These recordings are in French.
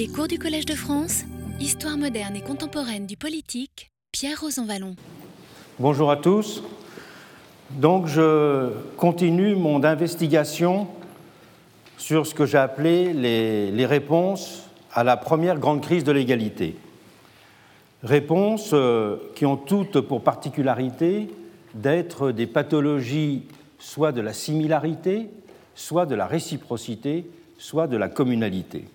Les cours du Collège de France, Histoire moderne et contemporaine du politique, Pierre Rosanvallon. Bonjour à tous. Donc je continue mon investigation sur ce que j'ai appelé les, les, réponses à la première grande crise de l'égalité. Réponses euh, qui ont toutes pour particularité d'être des pathologies soit de la similarité, soit de la réciprocité, soit de la communalité.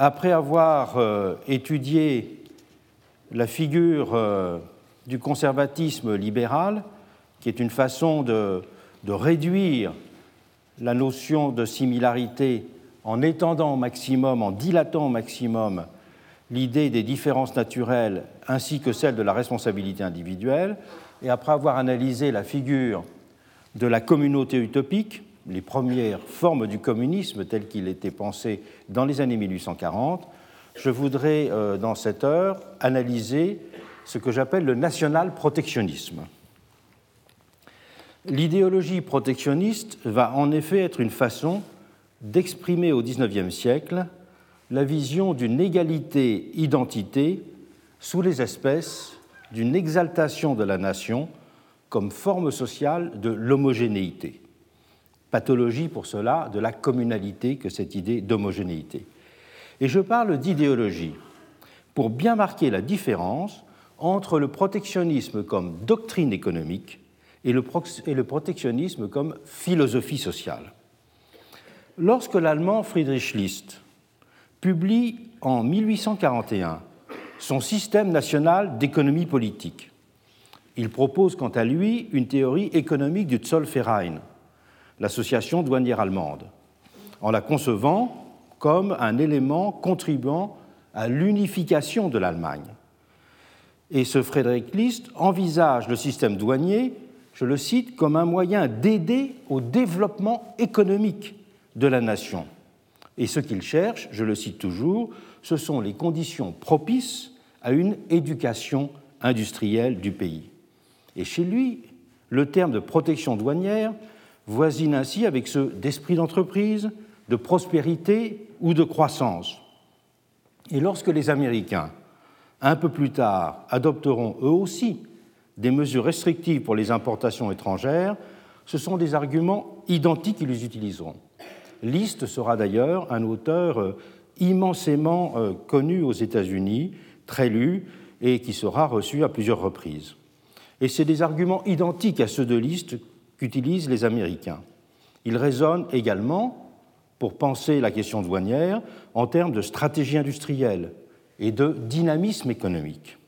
Après avoir euh, étudié la figure euh, du conservatisme libéral, qui est une façon de, de, réduire la notion de similarité en étendant au maximum, en dilatant au maximum l'idée des différences naturelles ainsi que celle de la responsabilité individuelle, et après avoir analysé la figure de la communauté utopique, les premières formes du communisme tel qu'il était pensé dans les années 1840, je voudrais, euh, dans cette heure, analyser ce que j'appelle le national-protectionnisme. L'idéologie protectionniste va en effet être une façon d'exprimer au XIXe siècle la vision d'une égalité-identité sous les espèces, d'une exaltation de la nation comme forme sociale de l'homogénéité pathologie pour cela de la communalité que cette idée d'homogénéité. Et je parle d'idéologie pour bien marquer la différence entre le protectionnisme comme doctrine économique et le, protectionnisme comme philosophie sociale. Lorsque l'allemand Friedrich List publie en 1841 son système national d'économie politique, il propose quant à lui une théorie économique du Zollverein, l'association douanière allemande, en la concevant comme un élément contribuant à l'unification de l'Allemagne. Et ce Frédéric List envisage le système douanier, je le cite, comme un moyen d'aider au développement économique de la nation. Et ce qu'il cherche, je le cite toujours, ce sont les conditions propices à une éducation industrielle du pays. Et chez lui, le terme de protection douanière voisine ainsi avec ceux d'esprit d'entreprise, de prospérité ou de croissance. Et lorsque les Américains, un peu plus tard, adopteront eux aussi des mesures restrictives pour les importations étrangères, ce sont des arguments identiques qu'ils utiliseront. List sera d'ailleurs un auteur euh, immensément euh, connu aux États-Unis, très lu, et qui sera reçu à plusieurs reprises. Et c'est des arguments identiques à ceux de List qu'utilisent les Américains. Il résonne également, pour penser la question douanière, en termes de stratégie industrielle et de dynamisme économique.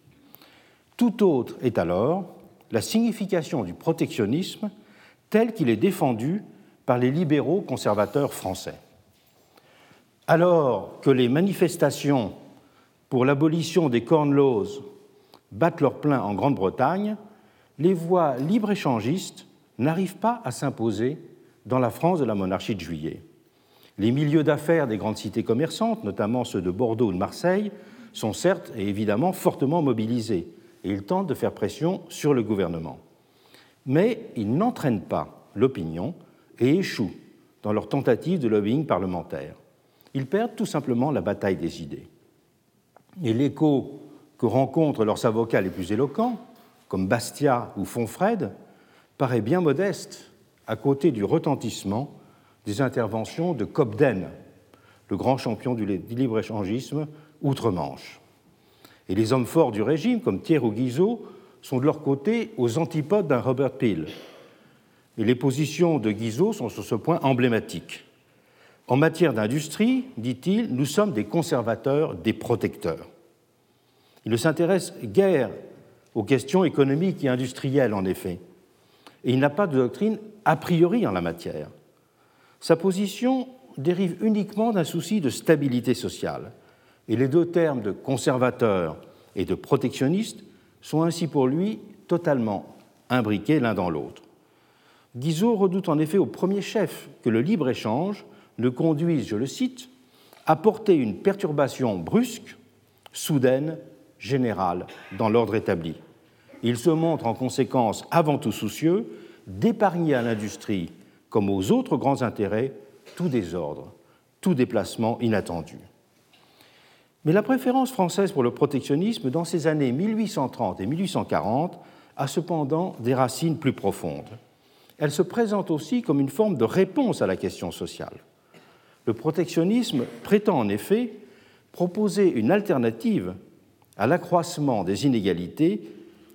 Tout autre est alors la signification du protectionnisme tel qu'il est défendu par les libéraux conservateurs français. Alors que les manifestations pour l'abolition des corn laws battent leur plein en Grande-Bretagne, les voix libre-échangistes n'arrive pas à s'imposer dans la France de la monarchie de juillet. Les milieux d'affaires des grandes cités commerçantes, notamment ceux de Bordeaux ou de Marseille, sont certes et évidemment fortement mobilisés et ils tentent de faire pression sur le gouvernement. Mais ils n'entraînent pas l'opinion et échouent dans leur tentative de lobbying parlementaire. Ils perdent tout simplement la bataille des idées. Et l'écho que rencontrent leurs avocats les plus éloquents, comme Bastia ou Fonfred, paraît bien modeste à côté du retentissement des interventions de Cobden, le grand champion du libre-échangisme outre-Manche. Et les hommes forts du régime, comme Thiers ou Guizot, sont de leur côté aux antipodes d'un Robert Peel. Et les positions de Guizot sont sur ce point emblématiques. En matière d'industrie, dit-il, nous sommes des conservateurs, des protecteurs. Il ne s'intéresse guère aux questions économiques et industrielles, en effet et il n'a pas de doctrine a priori en la matière. Sa position dérive uniquement d'un souci de stabilité sociale, et les deux termes de conservateur et de protectionniste sont ainsi pour lui totalement imbriqués l'un dans l'autre. Guizot redoute en effet au premier chef que le libre-échange ne conduise, je le cite, à porter une perturbation brusque, soudaine, générale dans l'ordre établi. Il se montre en conséquence avant tout soucieux d'épargner à l'industrie, comme aux autres grands intérêts, tout désordre, tout déplacement inattendu. Mais la préférence française pour le protectionnisme dans ces années 1830 et 1840 a cependant des racines plus profondes. Elle se présente aussi comme une forme de réponse à la question sociale. Le protectionnisme prétend en effet proposer une alternative à l'accroissement des inégalités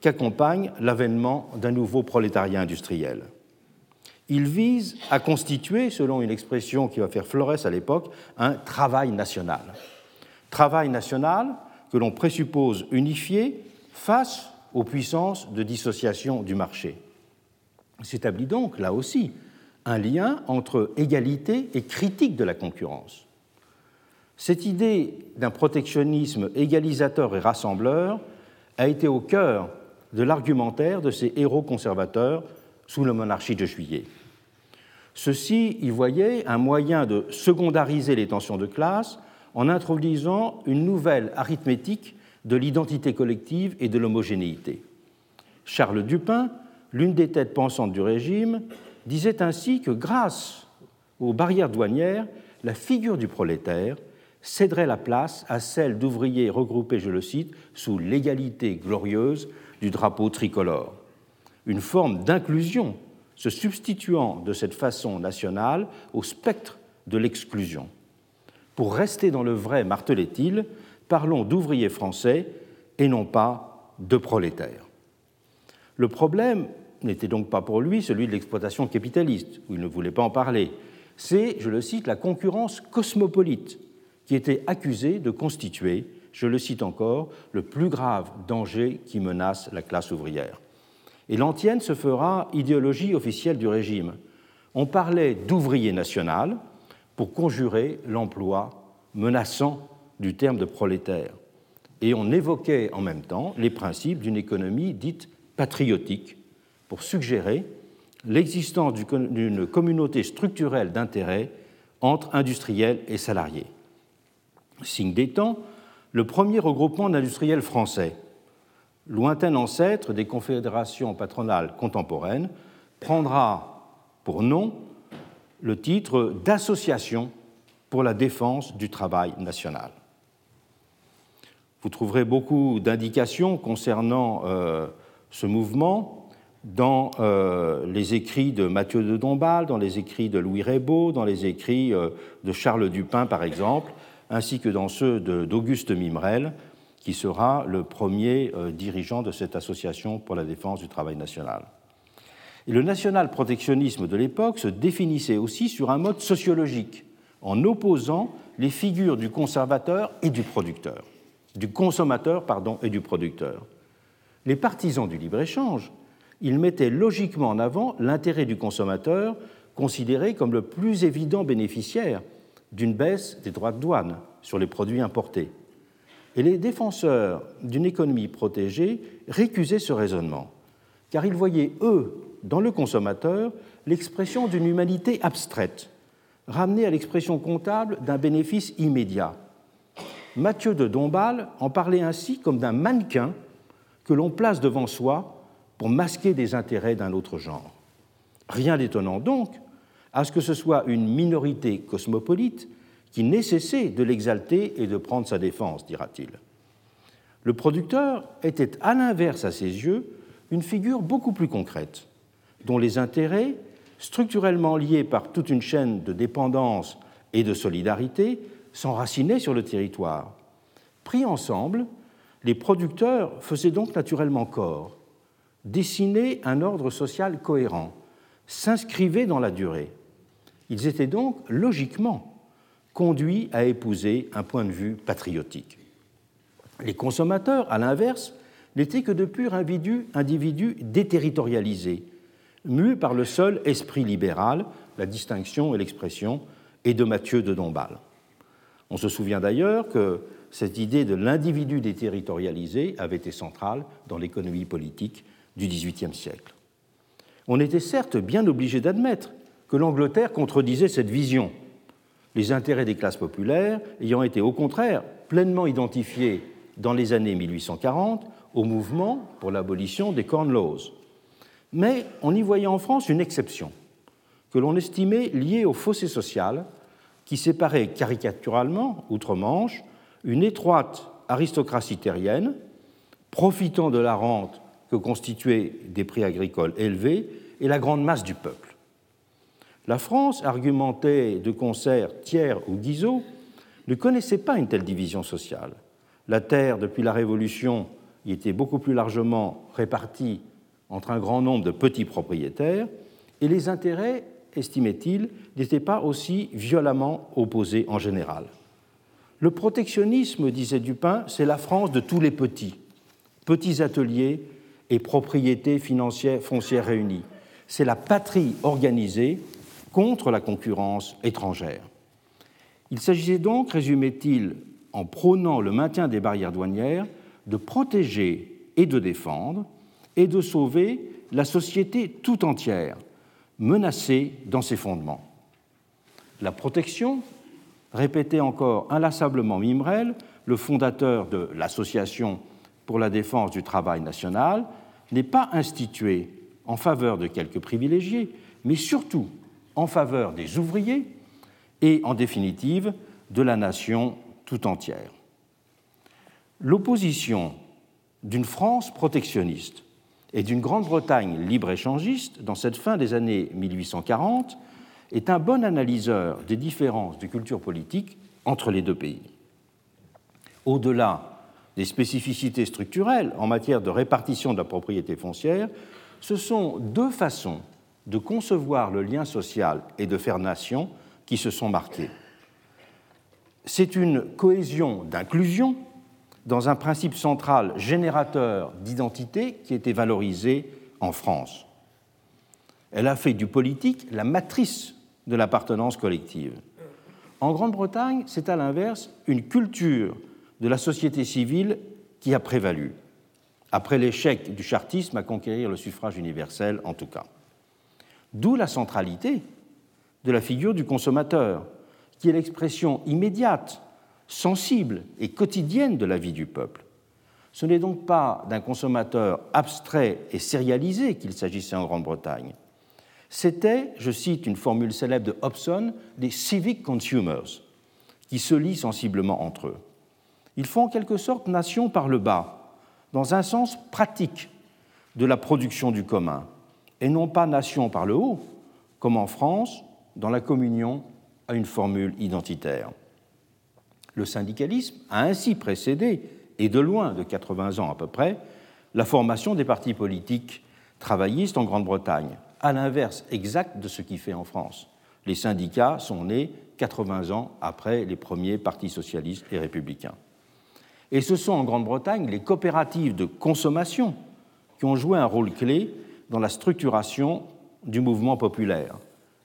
qu'accompagne l'avènement d'un nouveau prolétariat industriel. Il vise à constituer, selon une expression qui va faire florès à l'époque, un travail national. Travail national que l'on présuppose unifié face aux puissances de dissociation du marché. S'établit donc, là aussi, un lien entre égalité et critique de la concurrence. Cette idée d'un protectionnisme égalisateur et rassembleur a été au cœur de l'argumentaire de ces héros conservateurs sous la monarchie de juillet. Ceux-ci y voyaient un moyen de secondariser les tensions de classe en introduisant une nouvelle arithmétique de l'identité collective et de l'homogénéité. Charles Dupin, l'une des têtes pensantes du régime, disait ainsi que grâce aux barrières douanières, la figure du prolétaire céderait la place à celle d'ouvriers regroupés, je le cite, sous l'égalité glorieuse du drapeau tricolore. Une forme d'inclusion se substituant de cette façon nationale au spectre de l'exclusion. Pour rester dans le vrai, martelait-il, parlons d'ouvriers français et non pas de prolétaires. Le problème n'était donc pas pour lui celui de l'exploitation capitaliste, où il ne voulait pas en parler. C'est, je le cite, la concurrence cosmopolite qui était accusée de constituer, je le cite encore, le plus grave danger qui menace la classe ouvrière. Et l'antienne se fera idéologie officielle du régime. On parlait d'ouvrier national pour conjurer l'emploi menaçant du terme de prolétaire. Et on évoquait en même temps les principes d'une économie dite patriotique pour suggérer l'existence d'une communauté structurelle d'intérêts entre industriels et salariés. Signe des temps, le premier regroupement d'industriels français, lointain ancêtre des confédérations patronales contemporaines, prendra pour nom le titre d'association pour la défense du travail national. Vous trouverez beaucoup d'indications concernant euh, ce mouvement dans euh, les écrits de Mathieu de Dombasle, dans les écrits de Louis Raybaud, dans les écrits euh, de Charles Dupin, par exemple, ainsi que dans ceux d'Auguste Mimrel, qui sera le premier euh, dirigeant de cette association pour la défense du travail national. Le national-protectionnisme de l'époque se définissait aussi sur un mode sociologique, en opposant les figures du conservateur et du producteur, du consommateur pardon, et du producteur. Les partisans du libre-échange, ils mettaient logiquement en avant l'intérêt du consommateur, considéré comme le plus évident bénéficiaire d'une baisse des droits de douane sur les produits importés. Et les défenseurs d'une économie protégée récusaient ce raisonnement, car ils voyaient, eux, dans le consommateur, l'expression d'une humanité abstraite, ramenée à l'expression comptable d'un bénéfice immédiat. Mathieu de Dombasle en parlait ainsi comme d'un mannequin que l'on place devant soi pour masquer des intérêts d'un autre genre. Rien d'étonnant donc à ce que ce soit une minorité cosmopolite qui n'ait de l'exalter et de prendre sa défense, dira-t-il. Le producteur était, à l'inverse à ses yeux, une figure beaucoup plus concrète, dont les intérêts, structurellement liés par toute une chaîne de dépendance et de solidarité, s'enracinaient sur le territoire. Pris ensemble, les producteurs faisaient donc naturellement corps, dessinaient un ordre social cohérent, s'inscrivaient dans la durée. Ils étaient donc logiquement conduit à épouser un point de vue patriotique. Les consommateurs, à l'inverse, n'étaient que de purs individus, déterritorialisés, mus par le seul esprit libéral, la distinction et l'expression, et de Mathieu de Dombasle. On se souvient d'ailleurs que cette idée de l'individu déterritorialisé avait été centrale dans l'économie politique du XVIIIe siècle. On était certes bien obligé d'admettre que l'Angleterre contredisait cette vision les intérêts des classes populaires ayant été au contraire pleinement identifiés dans les années 1840 au mouvement pour l'abolition des Corn Laws. Mais on y voyait en France une exception, que l'on estimait liée au fossé social qui séparait caricaturalement, outre-Manche, une étroite aristocratie terrienne, profitant de la rente que constituaient des prix agricoles élevés et la grande masse du peuple. La France, argumentait de concert Thiers ou Guizot, ne connaissait pas une telle division sociale. La terre, depuis la Révolution, y était beaucoup plus largement répartie entre un grand nombre de petits propriétaires, et les intérêts, estimait-il, n'étaient pas aussi violemment opposés en général. Le protectionnisme, disait Dupin, c'est la France de tous les petits, petits ateliers et propriétés financières foncières réunies. C'est la patrie organisée contre la concurrence étrangère. Il s'agissait donc, résumait-il, en prônant le maintien des barrières douanières, de protéger et de défendre et de sauver la société tout entière, menacée dans ses fondements. La protection, répétait encore inlassablement Mimrel, le fondateur de l'Association pour la défense du travail national, n'est pas instituée en faveur de quelques privilégiés, mais surtout en faveur des ouvriers et, en définitive, de la nation tout entière. L'opposition d'une France protectionniste et d'une Grande-Bretagne libre-échangiste dans cette fin des années 1840 est un bon analyseur des différences de culture politique entre les deux pays. Au-delà des spécificités structurelles en matière de répartition de la propriété foncière, ce sont deux façons de concevoir le lien social et de faire nation qui se sont marquées. C'est une cohésion d'inclusion dans un principe central générateur d'identité qui était valorisé en France. Elle a fait du politique la matrice de l'appartenance collective. En Grande-Bretagne, c'est à l'inverse une culture de la société civile qui a prévalu, après l'échec du chartisme à conquérir le suffrage universel en tout cas. D'où la centralité de la figure du consommateur, qui est l'expression immédiate, sensible et quotidienne de la vie du peuple. Ce n'est donc pas d'un consommateur abstrait et sérialisé qu'il s'agissait en Grande-Bretagne. C'était, je cite une formule célèbre de Hobson, des civic consumers, qui se lient sensiblement entre eux. Ils font en quelque sorte nation par le bas, dans un sens pratique de la production du commun, et non pas nation par le haut, comme en France, dans la communion à une formule identitaire. Le syndicalisme a ainsi précédé, et de loin de 80 ans à peu près, la formation des partis politiques travaillistes en Grande-Bretagne, à l'inverse exact de ce qui fait en France. Les syndicats sont nés 80 ans après les premiers partis socialistes et républicains. Et ce sont en Grande-Bretagne les coopératives de consommation qui ont joué un rôle clé dans la structuration du mouvement populaire,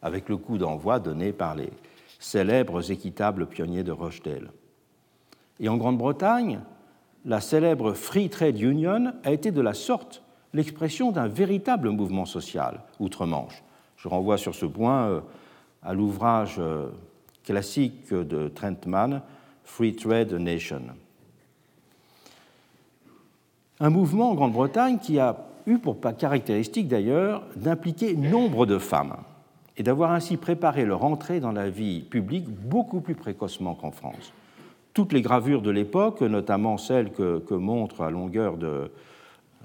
avec le coup d'envoi donné par les célèbres équitables pionniers de Rochdale. Et en Grande-Bretagne, la célèbre Free Trade Union a été de la sorte l'expression d'un véritable mouvement social outre-Manche. Je renvoie sur ce point euh, à l'ouvrage euh, classique de Trentman, Free Trade Nation. Un mouvement en Grande-Bretagne qui a eu pour caractéristique d'ailleurs d'impliquer nombre de femmes et d'avoir ainsi préparé leur entrée dans la vie publique beaucoup plus précocement qu'en France. Toutes les gravures de l'époque, notamment celles que, montre à longueur de,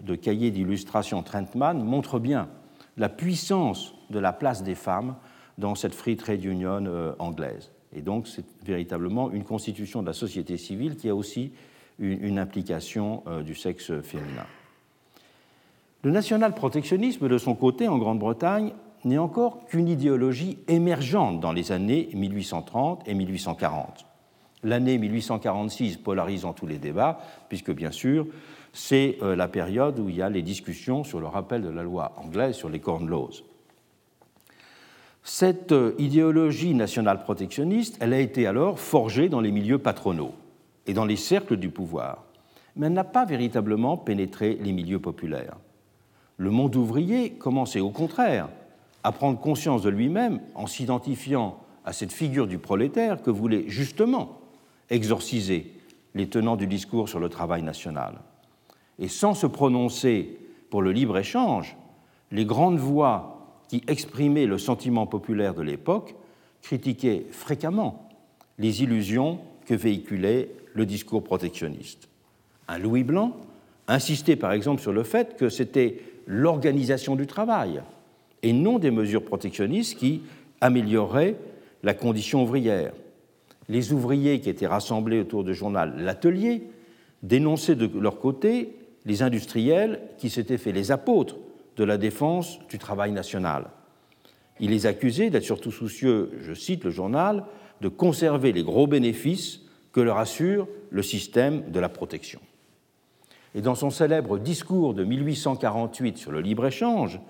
de cahiers d'illustration Trentman, montrent bien la puissance de la place des femmes dans cette Free Trade Union euh, anglaise. Et donc, c'est véritablement une constitution de la société civile qui a aussi une, implication euh, du sexe féminin. Le national-protectionnisme, de son côté, en Grande-Bretagne, n'est encore qu'une idéologie émergente dans les années 1830 et 1840. L'année 1846 polarisant tous les débats, puisque bien sûr, c'est euh, la période où il y a les discussions sur le rappel de la loi anglaise sur les corn laws. Cette euh, idéologie nationale protectionniste, elle a été alors forgée dans les milieux patronaux et dans les cercles du pouvoir, mais elle n'a pas véritablement pénétré les milieux populaires. Le monde ouvrier commençait au contraire à prendre conscience de lui-même en s'identifiant à cette figure du prolétaire que voulait justement exorciser les tenants du discours sur le travail national. Et sans se prononcer pour le libre-échange, les grandes voix qui exprimaient le sentiment populaire de l'époque critiquaient fréquemment les illusions que véhiculait le discours protectionniste. Un Louis Blanc insistait par exemple sur le fait que c'était l'organisation du travail et non des mesures protectionnistes qui amélioreraient la condition ouvrière. Les ouvriers qui étaient rassemblés autour du journal L'Atelier dénonçaient de leur côté les industriels qui s'étaient fait les apôtres de la défense du travail national. Il les accusait d'être surtout soucieux, je cite le journal, de conserver les gros bénéfices que leur assure le système de la protection. Et dans son célèbre discours de 1848 sur le libre-échange,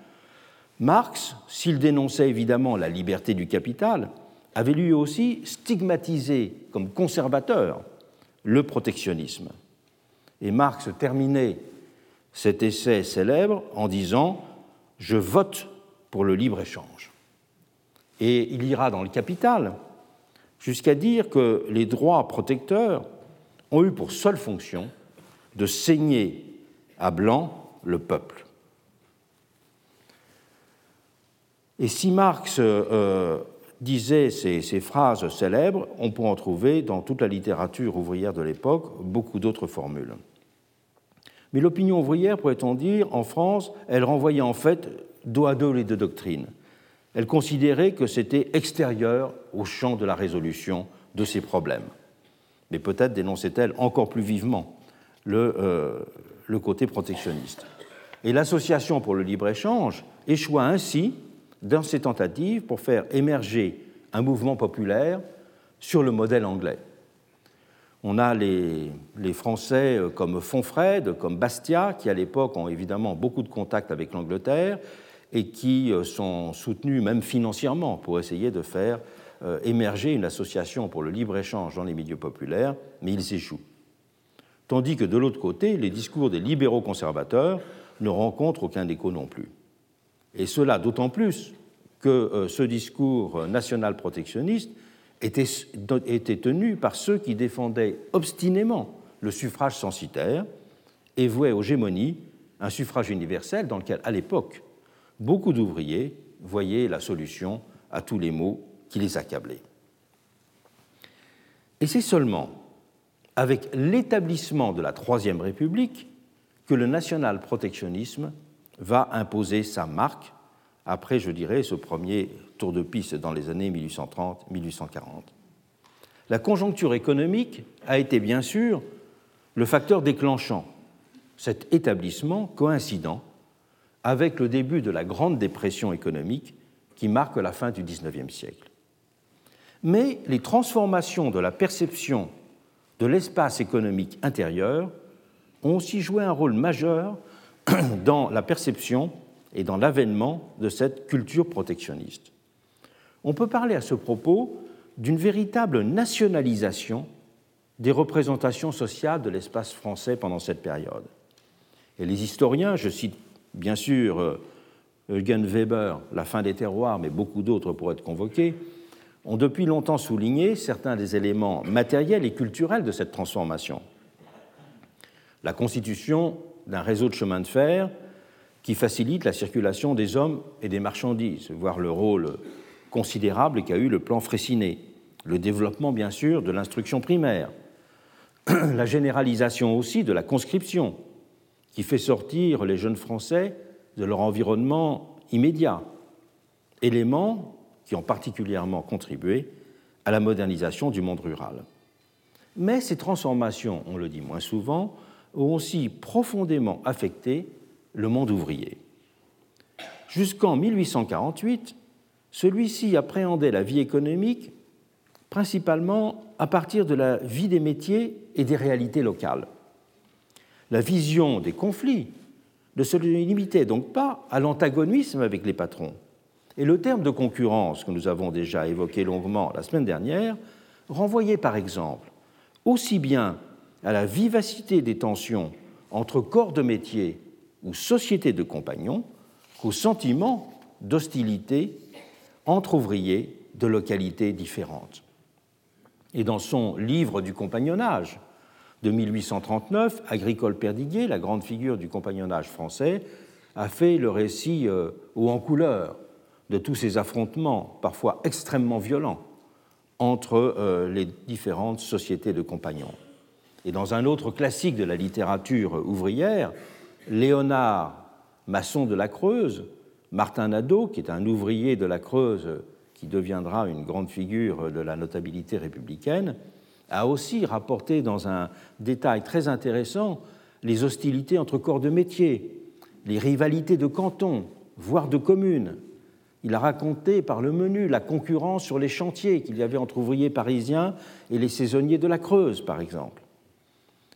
Marx, s'il dénonçait évidemment la liberté du capital, avait lui aussi stigmatisé comme conservateur le protectionnisme. Et Marx terminait cet essai célèbre en disant Je vote pour le libre-échange. Et il ira dans le Capital jusqu'à dire que les droits protecteurs ont eu pour seule fonction de saigner à blanc le peuple. Et si Marx euh, disait ces, ces, phrases célèbres, on peut en trouver dans toute la littérature ouvrière de l'époque beaucoup d'autres formules. Mais l'opinion ouvrière, pourrait-on dire, en France, elle renvoyait en fait dos à dos les deux doctrines. Elle considérait que c'était extérieur au champ de la résolution de ces problèmes. Mais peut-être dénonçait-elle encore plus vivement le, euh, le côté protectionniste. Et l'Association pour le libre-échange échoua ainsi dans ses tentatives pour faire émerger un mouvement populaire sur le modèle anglais. On a les, les, Français euh, comme Fonfred, comme Bastia, qui à l'époque ont évidemment beaucoup de contacts avec l'Angleterre et qui euh, sont soutenus même financièrement pour essayer de faire émerger une association pour le libre-échange dans les milieux populaires, mais ils échouent tandis que de l'autre côté, les discours des libéraux conservateurs ne rencontrent aucun écho non plus. Et cela d'autant plus que euh, ce discours national protectionniste était, était, tenu par ceux qui défendaient obstinément le suffrage censitaire et vouaient aux gémonies un suffrage universel dans lequel, à l'époque, beaucoup d'ouvriers voyaient la solution à tous les maux qui les accablaient. Et c'est seulement avec l'établissement de la Troisième République que le national-protectionnisme va imposer sa marque après, je dirais, ce premier tour de piste dans les années 1830-1840. La conjoncture économique a été bien sûr le facteur déclenchant cet établissement coïncident avec le début de la Grande Dépression économique qui marque la fin du XIXe siècle. Mais les transformations de la perception de l'espace économique intérieur ont aussi joué un rôle majeur dans la perception et dans l'avènement de cette culture protectionniste. On peut parler à ce propos d'une véritable nationalisation des représentations sociales de l'espace français pendant cette période. Et les historiens, je cite bien sûr euh, Eugen Weber, La fin des terroirs, mais beaucoup d'autres pourraient être convoqués, ont depuis longtemps souligné certains des éléments matériels et culturels de cette transformation. La constitution d'un réseau de chemin de fer qui facilite la circulation des hommes et des marchandises, voire le rôle considérable qu'a eu le plan Fraissinet, le développement bien sûr de l'instruction primaire, la généralisation aussi de la conscription, qui fait sortir les jeunes Français de leur environnement immédiat, élément qui ont particulièrement contribué à la modernisation du monde rural. Mais ces transformations, on le dit moins souvent, ont aussi profondément affecté le monde ouvrier. Jusqu'en 1848, celui-ci appréhendait la vie économique principalement à partir de la vie des métiers et des réalités locales. La vision des conflits ne se limitait donc pas à l'antagonisme avec les patrons, et le terme de concurrence que nous avons déjà évoqué longuement la semaine dernière renvoyait par exemple aussi bien à la vivacité des tensions entre corps de métier ou sociétés de compagnons qu'au sentiment d'hostilité entre ouvriers de localités différentes. Et dans son livre du compagnonnage de 1839, Agricole Perdiguet, la grande figure du compagnonnage français, a fait le récit euh, haut en couleur de tous ces affrontements, parfois extrêmement violents, entre euh, les différentes sociétés de compagnons. Et dans un autre classique de la littérature ouvrière, Léonard Masson de la Creuse, Martin Nadeau, qui est un ouvrier de la Creuse qui deviendra une grande figure de la notabilité républicaine, a aussi rapporté dans un détail très intéressant les hostilités entre corps de métier, les rivalités de cantons, voire de communes. Il a raconté par le menu la concurrence sur les chantiers qu'il y avait entre ouvriers parisiens et les saisonniers de la Creuse, par exemple.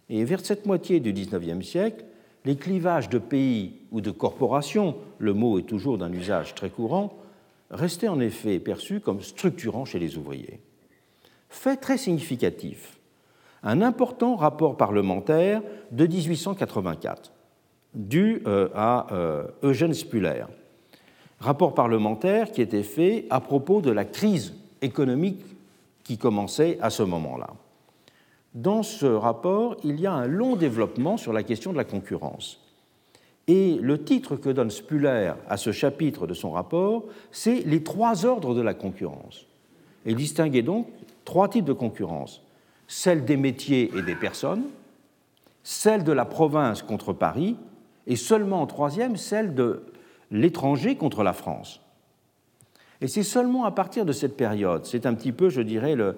Et vers cette moitié du XIXe siècle, les clivages de pays ou de corporations, le mot est toujours d'un usage très courant, restaient en effet perçus comme structurants chez les ouvriers. Fait très significatif, un important rapport parlementaire de 1884, dû euh, à euh, Eugène Spuller. Rapport parlementaire qui était fait à propos de la crise économique qui commençait à ce moment-là. Dans ce rapport, il y a un long développement sur la question de la concurrence. Et le titre que donne Spuller à ce chapitre de son rapport, c'est Les trois ordres de la concurrence. Il distinguait donc trois types de concurrence celle des métiers et des personnes, celle de la province contre Paris, et seulement en troisième, celle de l'étranger contre la France. Et c'est seulement à partir de cette période, c'est un petit peu, je dirais, le,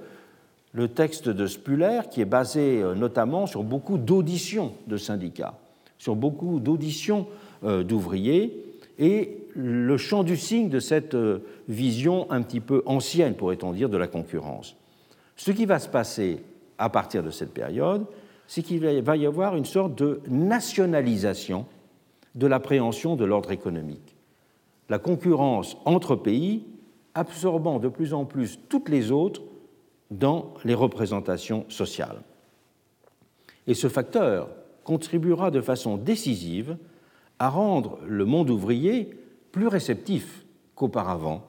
texte de Spuller, qui est basé euh, notamment sur beaucoup d'auditions de syndicats, sur beaucoup d'auditions euh, d'ouvriers, et le champ du signe de cette euh, vision un petit peu ancienne, pourrait-on dire, de la concurrence. Ce qui va se passer à partir de cette période, c'est qu'il va y avoir une sorte de nationalisation de l'appréhension de l'ordre économique. La concurrence entre pays absorbant de plus en plus toutes les autres dans les représentations sociales. Et ce facteur contribuera de façon décisive à rendre le monde ouvrier plus réceptif qu'auparavant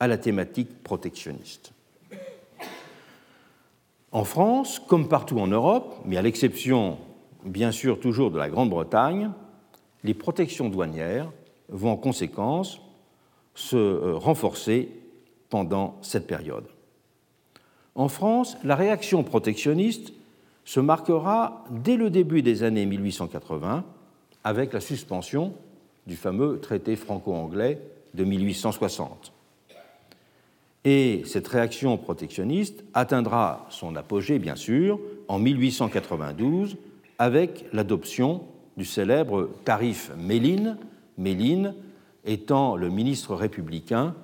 à la thématique protectionniste. En France, comme partout en Europe, mais à l'exception bien sûr toujours de la Grande-Bretagne, les protections douanières vont en conséquence se euh, renforcer pendant cette période. En France, la réaction protectionniste se marquera dès le début des années 1880 avec la suspension du fameux traité franco-anglais de 1860. Et cette réaction protectionniste atteindra son apogée, bien sûr, en 1892 avec l'adoption du célèbre tarif Méline, Méline étant le ministre républicain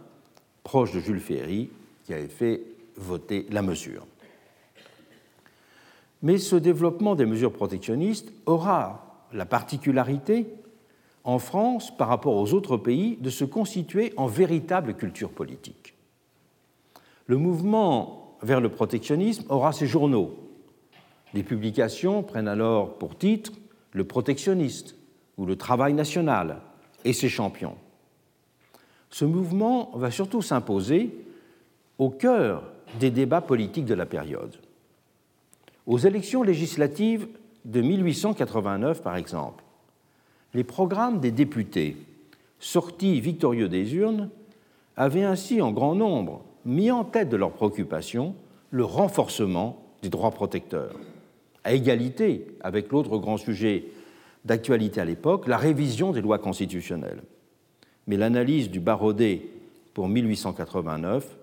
proche de Jules Ferry qui avait fait voter la mesure. Mais ce développement des mesures protectionnistes aura la particularité, en France, par rapport aux autres pays, de se constituer en véritable culture politique. Le mouvement vers le protectionnisme aura ses journaux. Les publications prennent alors pour titre Le protectionniste ou Le travail national et ses champions. Ce mouvement va surtout s'imposer au cœur des débats politiques de la période. Aux élections législatives de 1889, par exemple, les programmes des députés sortis victorieux des urnes avaient ainsi en grand nombre mis en tête de leurs préoccupations le renforcement des droits protecteurs, à égalité avec l'autre grand sujet d'actualité à l'époque, la révision des lois constitutionnelles. Mais l'analyse du Barodet pour 1889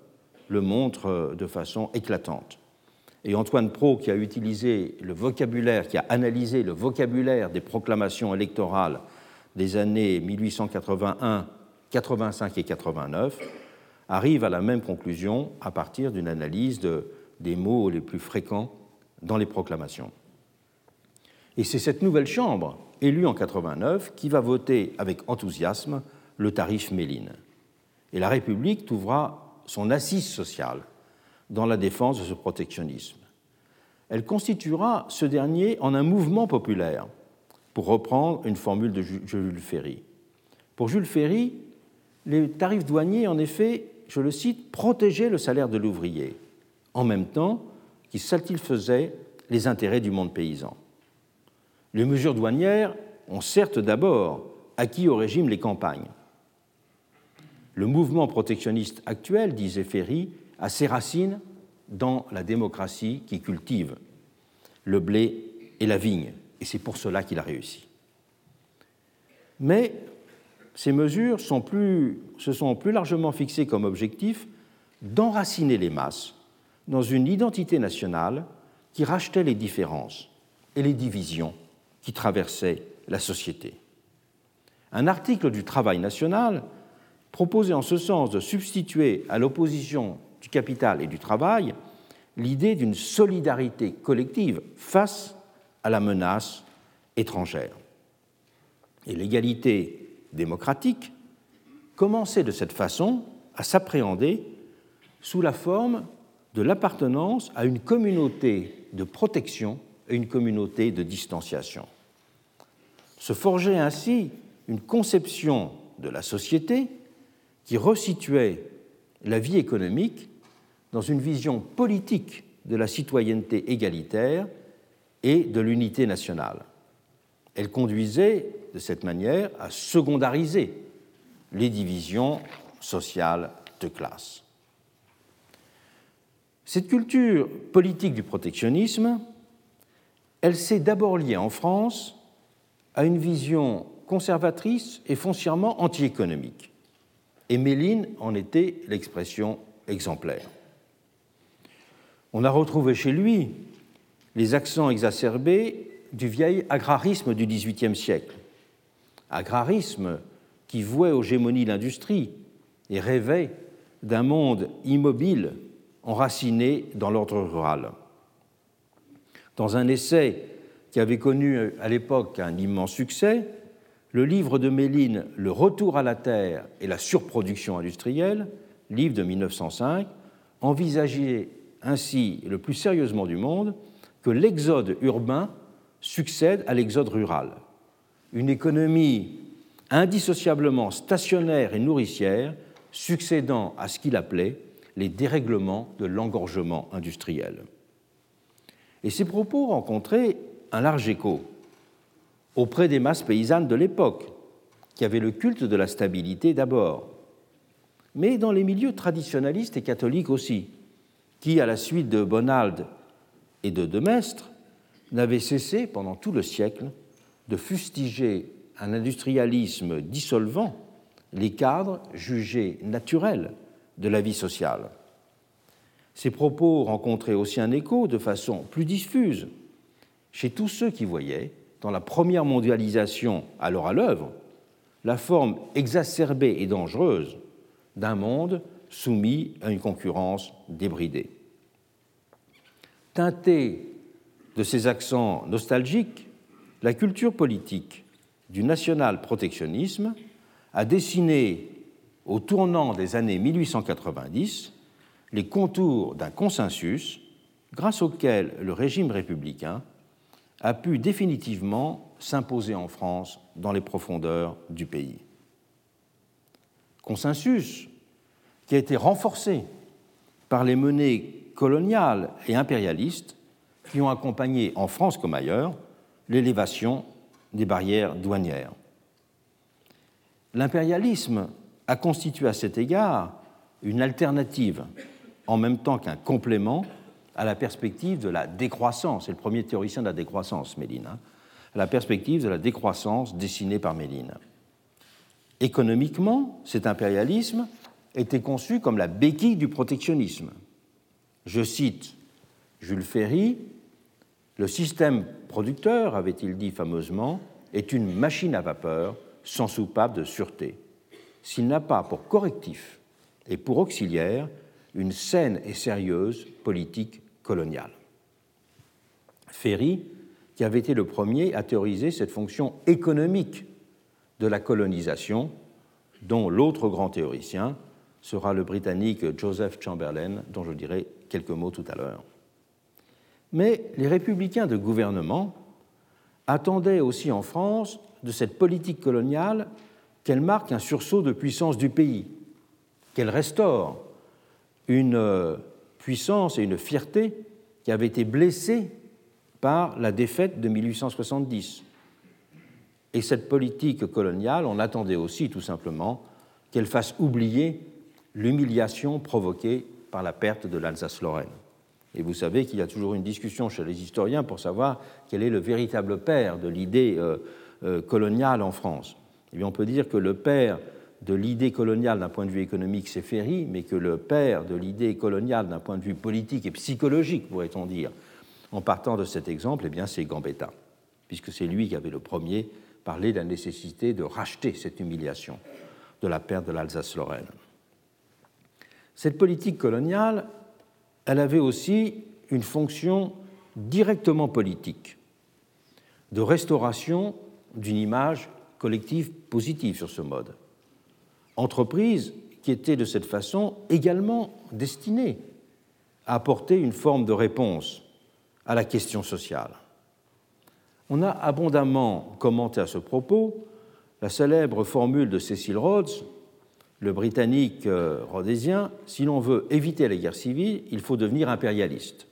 le montre de façon éclatante. Et Antoine Pro, qui a utilisé le vocabulaire, qui a analysé le vocabulaire des proclamations électorales des années 1881, 85 et 89, arrive à la même conclusion à partir d'une analyse de, des mots les plus fréquents dans les proclamations. Et c'est cette nouvelle Chambre, élue en 89, qui va voter avec enthousiasme le tarif Méline. Et la République trouvera son assise sociale dans la défense de ce protectionnisme. Elle constituera ce dernier en un mouvement populaire, pour reprendre une formule de Jules Ferry. Pour Jules Ferry, les tarifs douaniers, en effet, je le cite, protégeaient le salaire de l'ouvrier, en même temps qu'ils satisfaisaient les intérêts du monde paysan. Les mesures douanières ont certes d'abord acquis au régime les campagnes, le mouvement protectionniste actuel, disait Ferry, a ses racines dans la démocratie qui cultive le blé et la vigne, et c'est pour cela qu'il a réussi. Mais ces mesures se sont plus largement fixées comme objectif d'enraciner les masses dans une identité nationale qui rachetait les différences et les divisions qui traversaient la société. Un article du Travail national proposait en ce sens de substituer à l'opposition du capital et du travail l'idée d'une solidarité collective face à la menace étrangère. Et l'égalité démocratique commençait de cette façon à s'appréhender sous la forme de l'appartenance à une communauté de protection et une communauté de distanciation. Se forgeait ainsi une conception de la société qui resituait la vie économique dans une vision politique de la citoyenneté égalitaire et de l'unité nationale. Elle conduisait de cette manière à secondariser les divisions sociales de classe. Cette culture politique du protectionnisme, elle s'est d'abord liée en France à une vision conservatrice et foncièrement anti-économique. Et Méline en était l'expression exemplaire. On a retrouvé chez lui les accents exacerbés du vieil agrarisme du XVIIIe siècle. Agrarisme qui vouait aux gémonies l'industrie et rêvait d'un monde immobile enraciné dans l'ordre rural. Dans un essai qui avait connu à l'époque un immense succès, le livre de Méline Le retour à la terre et la surproduction industrielle, livre de 1905, envisageait ainsi le plus sérieusement du monde que l'exode urbain succède à l'exode rural. Une économie indissociablement stationnaire et nourricière succédant à ce qu'il appelait les dérèglements de l'engorgement industriel. Et ces propos rencontraient un large écho auprès des masses paysannes de l'époque, qui avaient le culte de la stabilité d'abord, mais dans les milieux traditionnalistes et catholiques aussi, qui, à la suite de Bonald et de Demestre, n'avaient cessé pendant tout le siècle de fustiger un industrialisme dissolvant les cadres jugés naturels de la vie sociale. Ces propos rencontraient aussi un écho de façon plus diffuse chez tous ceux qui voyaient, dans la première mondialisation alors à l'œuvre, la forme exacerbée et dangereuse d'un monde soumis à une concurrence débridée. Teintée de ces accents nostalgiques, la culture politique du national-protectionnisme a dessiné, au tournant des années 1890, les contours d'un consensus grâce auquel le régime républicain a pu définitivement s'imposer en France dans les profondeurs du pays. Consensus qui a été renforcé par les menées coloniales et impérialistes qui ont accompagné, en France comme ailleurs, l'élévation des barrières douanières. L'impérialisme a constitué à cet égard une alternative en même temps qu'un complément à la perspective de la décroissance. C'est le premier théoricien de la décroissance, Méline. Hein, la perspective de la décroissance dessinée par Méline. Économiquement, cet impérialisme était conçu comme la béquille du protectionnisme. Je cite Jules Ferry, le système producteur, avait-il dit fameusement, est une machine à vapeur sans soupape de sûreté. S'il n'a pas pour correctif et pour auxiliaire une saine et sérieuse politique coloniale. Ferry, qui avait été le premier à théoriser cette fonction économique de la colonisation, dont l'autre grand théoricien sera le Britannique Joseph Chamberlain, dont je dirai quelques mots tout à l'heure. Mais les républicains de gouvernement attendaient aussi en France de cette politique coloniale qu'elle marque un sursaut de puissance du pays, qu'elle restaure une euh, puissance et une fierté qui avaient été blessées par la défaite de 1870. Et cette politique coloniale, on attendait aussi tout simplement qu'elle fasse oublier l'humiliation provoquée par la perte de l'Alsace-Lorraine. Et vous savez qu'il y a toujours une discussion chez les historiens pour savoir quel est le véritable père de l'idée euh, euh, coloniale en France. Eh on peut dire que le père de l'idée coloniale d'un point de vue économique, c'est Ferry, mais que le père de l'idée coloniale d'un point de vue politique et psychologique, pourrait-on dire, en partant de cet exemple, eh bien, c'est Gambetta, puisque c'est lui qui avait le premier parlé de la nécessité de racheter cette humiliation de la perte de l'Alsace-Lorraine. Cette politique coloniale, elle avait aussi une fonction directement politique, de restauration d'une image collective positive sur ce mode. Entreprise qui était de cette façon également destinée à apporter une forme de réponse à la question sociale. On a abondamment commenté à ce propos la célèbre formule de Cecil Rhodes, le Britannique euh, rhodésien, si l'on veut éviter les guerres civiles, il faut devenir impérialiste.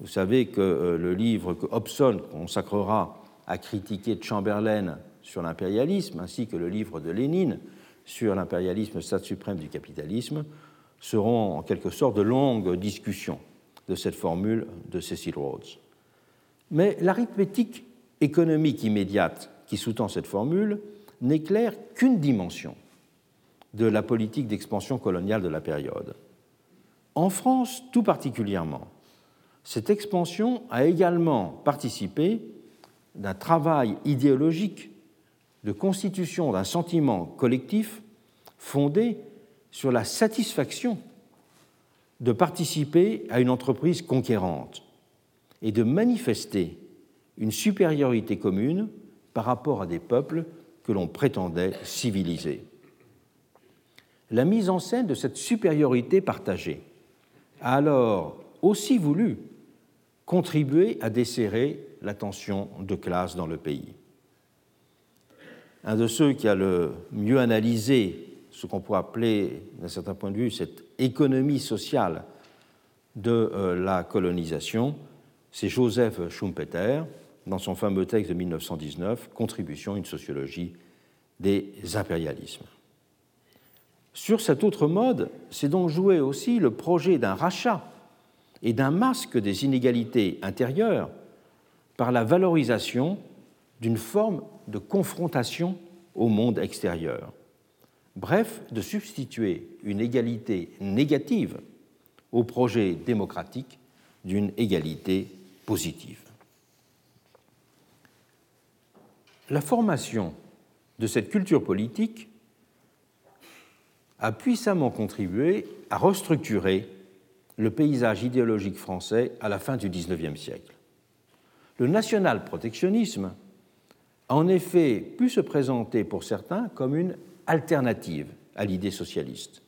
Vous savez que euh, le livre que Hobson consacrera à critiquer Chamberlain sur l'impérialisme, ainsi que le livre de Lénine sur l'impérialisme, stade suprême du capitalisme, seront en quelque sorte de longues discussions de cette formule de Cecil Rhodes. Mais l'arithmétique économique immédiate qui sous-tend cette formule n'éclaire qu'une dimension de la politique d'expansion coloniale de la période. En France, tout particulièrement, cette expansion a également participé d'un travail idéologique de constitution d'un sentiment collectif fondé sur la satisfaction de participer à une entreprise conquérante et de manifester une supériorité commune par rapport à des peuples que l'on prétendait civilisés. La mise en scène de cette supériorité partagée a alors aussi voulu contribuer à desserrer la tension de classe dans le pays. Un de ceux qui a le mieux analysé ce qu'on pourrait appeler, d'un certain point de vue, cette économie sociale de euh, la colonisation, c'est Joseph Schumpeter, dans son fameux texte de 1919, Contribution à une sociologie des impérialismes. Sur cet autre mode, c'est donc joué aussi le projet d'un rachat et d'un masque des inégalités intérieures par la valorisation d'une forme de confrontation au monde extérieur. Bref, de substituer une égalité négative au projet démocratique d'une égalité positive. La formation de cette culture politique a puissamment contribué à restructurer le paysage idéologique français à la fin du XIXe siècle. Le national-protectionnisme en effet pu se présenter pour certains comme une alternative à l'idée socialiste.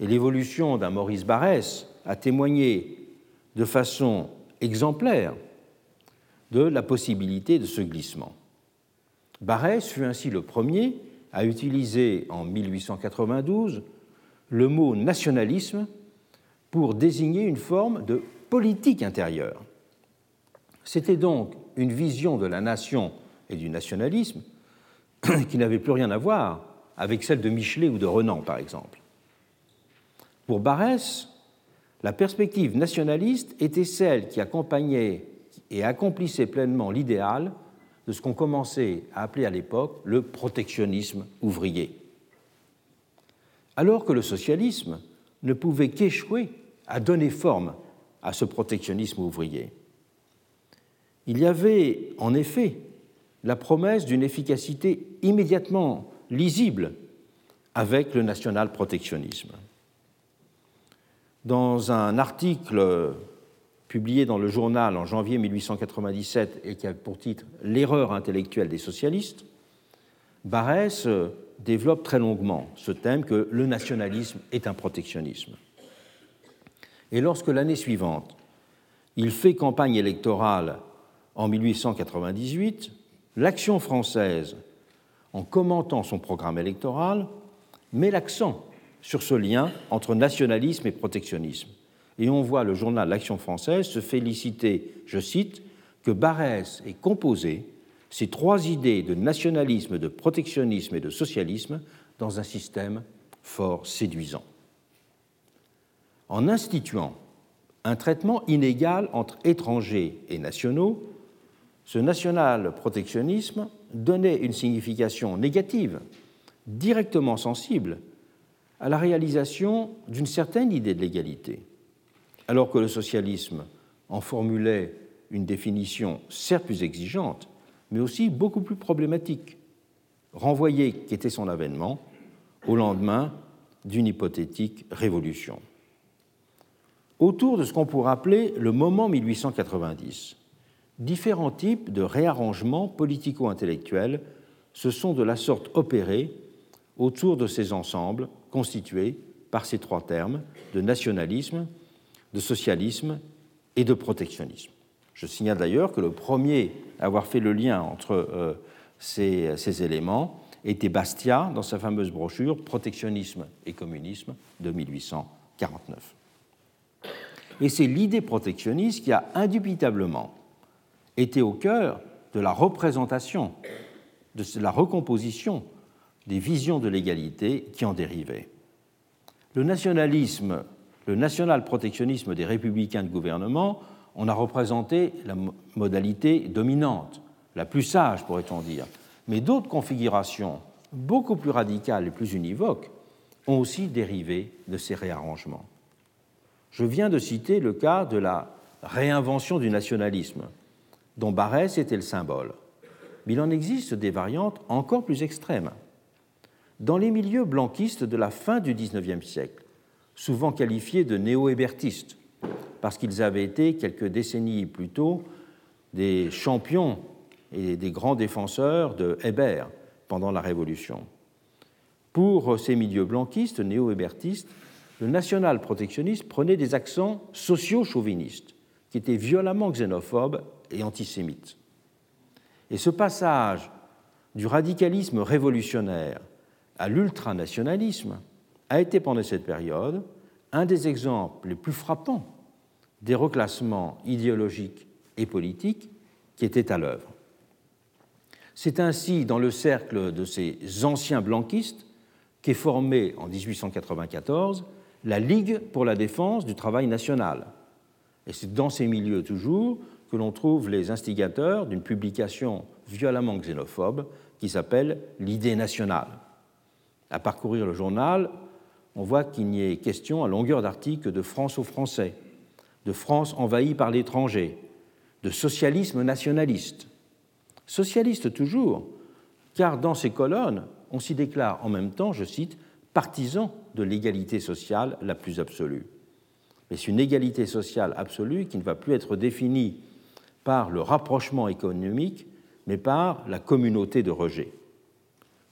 Et l'évolution d'un Maurice Barrès a témoigné de façon exemplaire de la possibilité de ce glissement. Barrès fut ainsi le premier à utiliser en 1892 le mot nationalisme pour désigner une forme de politique intérieure. C'était donc une vision de la nation et du nationalisme qui n'avait plus rien à voir avec celle de Michelet ou de Renan, par exemple. Pour Barrès, la perspective nationaliste était celle qui accompagnait et accomplissait pleinement l'idéal de ce qu'on commençait à appeler à l'époque le protectionnisme ouvrier. Alors que le socialisme ne pouvait qu'échouer à donner forme à ce protectionnisme ouvrier. Il y avait en effet la promesse d'une efficacité immédiatement lisible avec le national-protectionnisme. Dans un article publié dans le journal en janvier 1897 et qui a pour titre L'erreur intellectuelle des socialistes, Barrès développe très longuement ce thème que le nationalisme est un protectionnisme. Et lorsque l'année suivante, il fait campagne électorale en 1898, l'action française, en commentant son programme électoral, met l'accent sur ce lien entre nationalisme et protectionnisme et on voit le journal L'Action française se féliciter, je cite, que Barrès ait composé ces trois idées de nationalisme, de protectionnisme et de socialisme dans un système fort séduisant. En instituant un traitement inégal entre étrangers et nationaux, ce national-protectionnisme donnait une signification négative, directement sensible, à la réalisation d'une certaine idée de l'égalité, alors que le socialisme en formulait une définition certes plus exigeante, mais aussi beaucoup plus problématique, renvoyée, qu'était son avènement, au lendemain d'une hypothétique révolution. Autour de ce qu'on pourrait appeler le moment 1890, différents types de réarrangements politico-intellectuels se sont de la sorte opérés autour de ces ensembles constitués par ces trois termes de nationalisme, de socialisme et de protectionnisme. Je signale d'ailleurs que le premier à avoir fait le lien entre euh, ces, ces, éléments était Bastia dans sa fameuse brochure Protectionnisme et communisme de 1849. Et c'est l'idée protectionniste qui a indubitablement été au cœur de la représentation, de la recomposition des visions de l'égalité qui en dérivaient. Le nationalisme, le national-protectionnisme des républicains de gouvernement, on a représenté la modalité dominante, la plus sage, pourrait-on dire. Mais d'autres configurations, beaucoup plus radicales et plus univoques, ont aussi dérivé de ces réarrangements. Je viens de citer le cas de la réinvention du nationalisme, dont Barès était le symbole. Mais il en existe des variantes encore plus extrêmes. Dans les milieux blanquistes de la fin du XIXe siècle, souvent qualifiés de néo-hébertistes, parce qu'ils avaient été, quelques décennies plus tôt, des champions et des grands défenseurs de Hébert pendant la Révolution. Pour ces milieux blanquistes, néo-hébertistes, le national-protectionnisme prenait des accents socio-chauvinistes, qui étaient violemment xénophobes et antisémites. Et ce passage du radicalisme révolutionnaire à l'ultranationalisme a été pendant cette période un des exemples les plus frappants des reclassements idéologiques et politiques qui étaient à l'œuvre. C'est ainsi dans le cercle de ces anciens blanquistes qu'est formée en 1894 la Ligue pour la défense du travail national. Et c'est dans ces milieux toujours que l'on trouve les instigateurs d'une publication violemment xénophobe qui s'appelle L'idée nationale. À parcourir le journal, on voit qu'il n'y est question à longueur d'article de France aux Français, de France envahie par l'étranger, de socialisme nationaliste. Socialiste toujours, car dans ces colonnes, on s'y déclare en même temps, je cite, partisan de l'égalité sociale la plus absolue. Mais c'est une égalité sociale absolue qui ne va plus être définie par le rapprochement économique, mais par la communauté de rejet.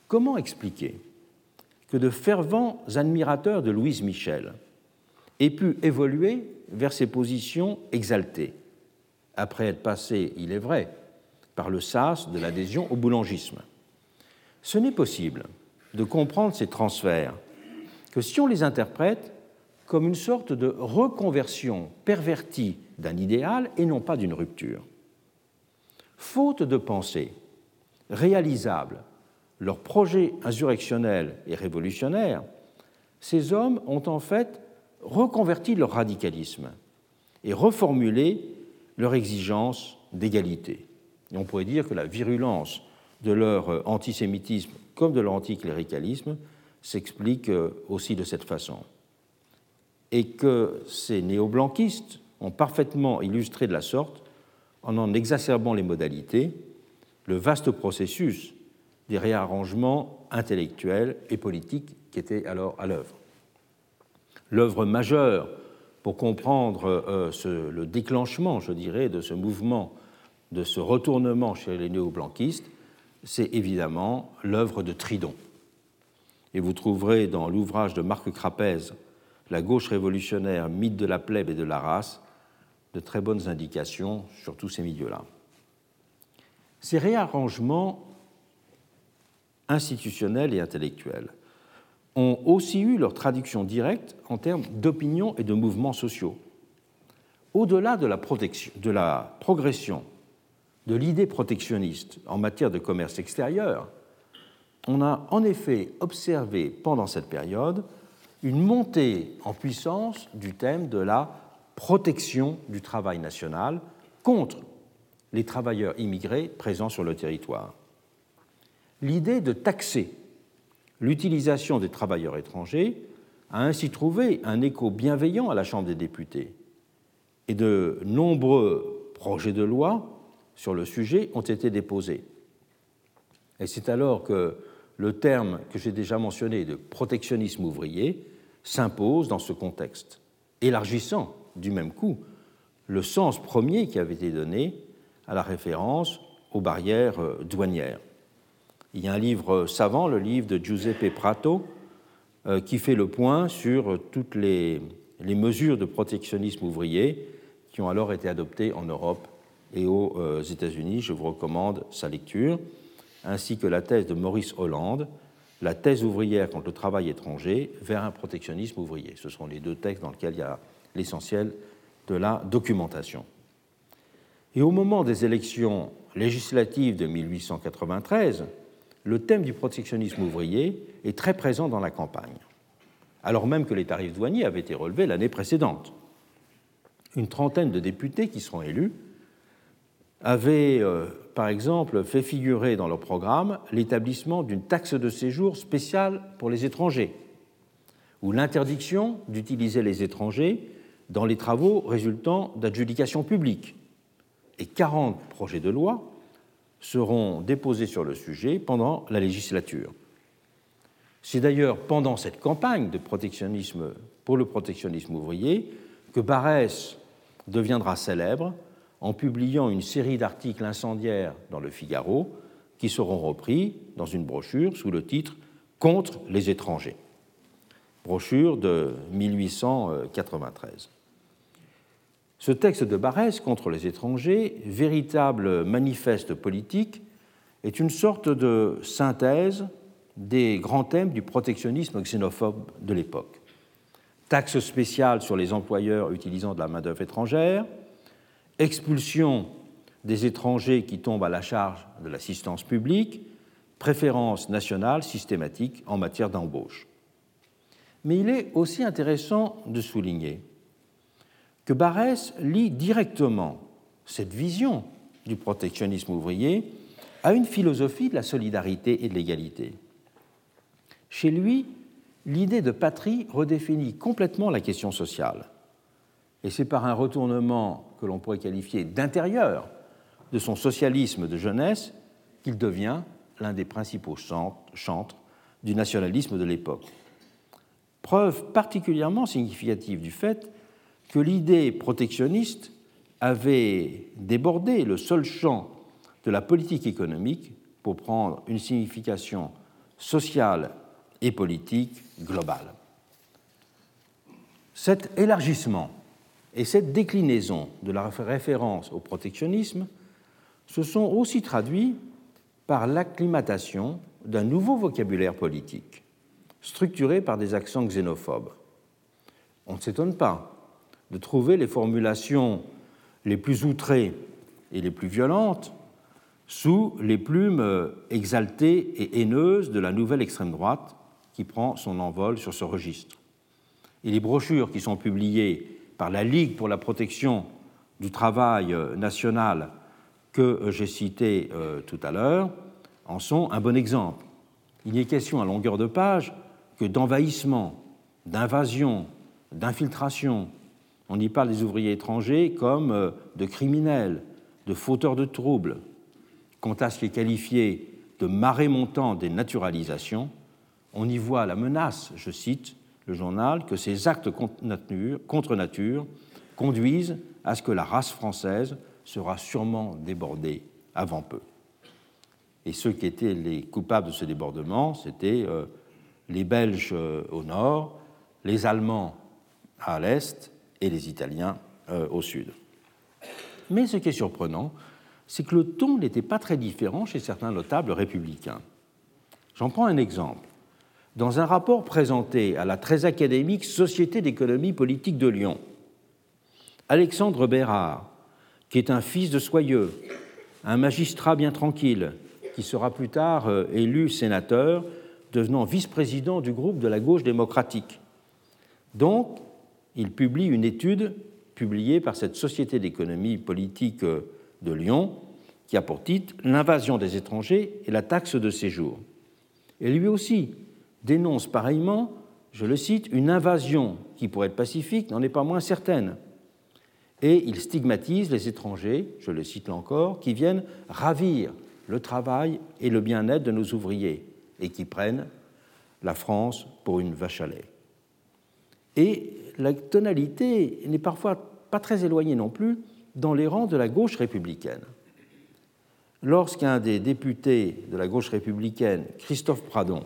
Comment expliquer que de fervents admirateurs de Louise Michel aient pu évoluer vers ces positions exaltées, après être passés, il est vrai, par le sas de l'adhésion au boulangisme. Ce n'est possible de comprendre ces transferts que si on les interprète comme une sorte de reconversion pervertie d'un idéal et non pas d'une rupture. Faute de pensée réalisable leur projet insurrectionnel et révolutionnaire, ces hommes ont en fait reconverti leur radicalisme et reformulé leur exigence d'égalité. Et on pourrait dire que la virulence de leur antisémitisme comme de leur anticléricalisme s'explique euh, aussi de cette façon. Et que ces néo-blanquistes ont parfaitement illustré de la sorte, en en exacerbant les modalités, le vaste processus des réarrangements intellectuels et politiques qui étaient alors à l'œuvre. L'œuvre majeure pour comprendre euh, le déclenchement, je dirais, de ce mouvement, de ce retournement chez les néo-blanquistes, c'est évidemment l'œuvre de Tridon. Et vous trouverez dans l'ouvrage de Marc Crapez, La gauche révolutionnaire, mythe de la plèbe et de la race, de très bonnes indications sur tous ces milieux-là. Ces réarrangements institutionnels et intellectuels ont aussi eu leur traduction directe en termes d'opinion et de mouvements sociaux. Au-delà de, de la progression de l'idée protectionniste en matière de commerce extérieur, on a en effet observé pendant cette période une montée en puissance du thème de la protection du travail national contre les travailleurs immigrés présents sur le territoire. L'idée de taxer l'utilisation des travailleurs étrangers a ainsi trouvé un écho bienveillant à la Chambre des députés, et de nombreux projets de loi sur le sujet ont été déposés. Et c'est alors que le terme que j'ai déjà mentionné de protectionnisme ouvrier s'impose dans ce contexte, élargissant du même coup le sens premier qui avait été donné à la référence aux barrières euh, douanières. Il y a un livre savant, le livre de Giuseppe Prato, euh, qui fait le point sur toutes les, mesures de protectionnisme ouvrier qui ont alors été adoptées en Europe et aux euh, États-Unis. Je vous recommande sa lecture, ainsi que la thèse de Maurice Hollande, La thèse ouvrière contre le travail étranger vers un protectionnisme ouvrier. Ce sont les deux textes dans lesquels il y a l'essentiel de la documentation. Et au moment des élections législatives de 1893, le thème du protectionnisme ouvrier est très présent dans la campagne, alors même que les tarifs douaniers avaient été relevés l'année précédente. Une trentaine de députés qui seront élus avaient, euh, par exemple, fait figurer dans leur programme l'établissement d'une taxe de séjour spéciale pour les étrangers, ou l'interdiction d'utiliser les étrangers dans les travaux résultant d'adjudication publique. Et 40 projets de loi seront déposés sur le sujet pendant la législature. C'est d'ailleurs pendant cette campagne de protectionnisme pour le protectionnisme ouvrier que Barès deviendra célèbre en publiant une série d'articles incendiaires dans le Figaro qui seront repris dans une brochure sous le titre Contre les étrangers. Brochure de 1893. Ce texte de Barès contre les étrangers, véritable manifeste politique, est une sorte de synthèse des grands thèmes du protectionnisme xénophobe de l'époque. Taxe spéciale sur les employeurs utilisant de la main-d'œuvre étrangère, expulsion des étrangers qui tombent à la charge de l'assistance publique, préférence nationale systématique en matière d'embauche. Mais il est aussi intéressant de souligner que Barès lie directement cette vision du protectionnisme ouvrier à une philosophie de la solidarité et de l'égalité. Chez lui, l'idée de patrie redéfinit complètement la question sociale. Et c'est par un retournement que l'on pourrait qualifier d'intérieur de son socialisme de jeunesse qu'il devient l'un des principaux chantres du nationalisme de l'époque. Preuve particulièrement significative du fait que l'idée protectionniste avait débordé le seul champ de la politique économique pour prendre une signification sociale et politique globale. Cet élargissement et cette déclinaison de la référence au protectionnisme se sont aussi traduits par l'acclimatation d'un nouveau vocabulaire politique, structuré par des accents xénophobes. On ne s'étonne pas de trouver les formulations les plus outrées et les plus violentes sous les plumes euh, exaltées et haineuses de la nouvelle extrême droite qui prend son envol sur ce registre. Et les brochures qui sont publiées par la Ligue pour la protection du travail euh, national que euh, j'ai cité tout à l'heure en sont un bon exemple. Il n'est question à longueur de page que d'envahissement, d'invasion, d'infiltration, on y parle des ouvriers étrangers comme euh, de criminels, de fauteurs de troubles. Quant à ce qui est qualifié de marée montante des naturalisations, on y voit la menace, je cite le journal, que ces actes contre nature conduisent à ce que la race française sera sûrement débordée avant peu. Et ceux qui étaient les coupables de ce débordement, c'était euh, les Belges euh, au nord, les Allemands à l'est et les Italiens euh, au sud. Mais ce qui est surprenant, c'est que le ton n'était pas très différent chez certains notables républicains. J'en prends un exemple. Dans un rapport présenté à la très académique Société d'économie politique de Lyon, Alexandre Bérard, qui est un fils de Soyeux, un magistrat bien tranquille, qui sera plus tard euh, élu sénateur, devenant vice-président du groupe de la gauche démocratique. Donc, il publie une étude publié par cette Société d'économie politique de Lyon, qui a pour titre L'invasion des étrangers et la taxe de séjour. Et lui aussi dénonce pareillement, je le cite, une invasion qui, pour être pacifique, n'en est pas moins certaine. Et il stigmatise les étrangers, je le cite là encore, qui viennent ravir le travail et le bien-être de nos ouvriers et qui prennent la France pour une vache à lait. Et la tonalité n'est parfois pas très éloignée non plus dans les rangs de la gauche républicaine. Lorsqu'un des députés de la gauche républicaine, Christophe Pradon,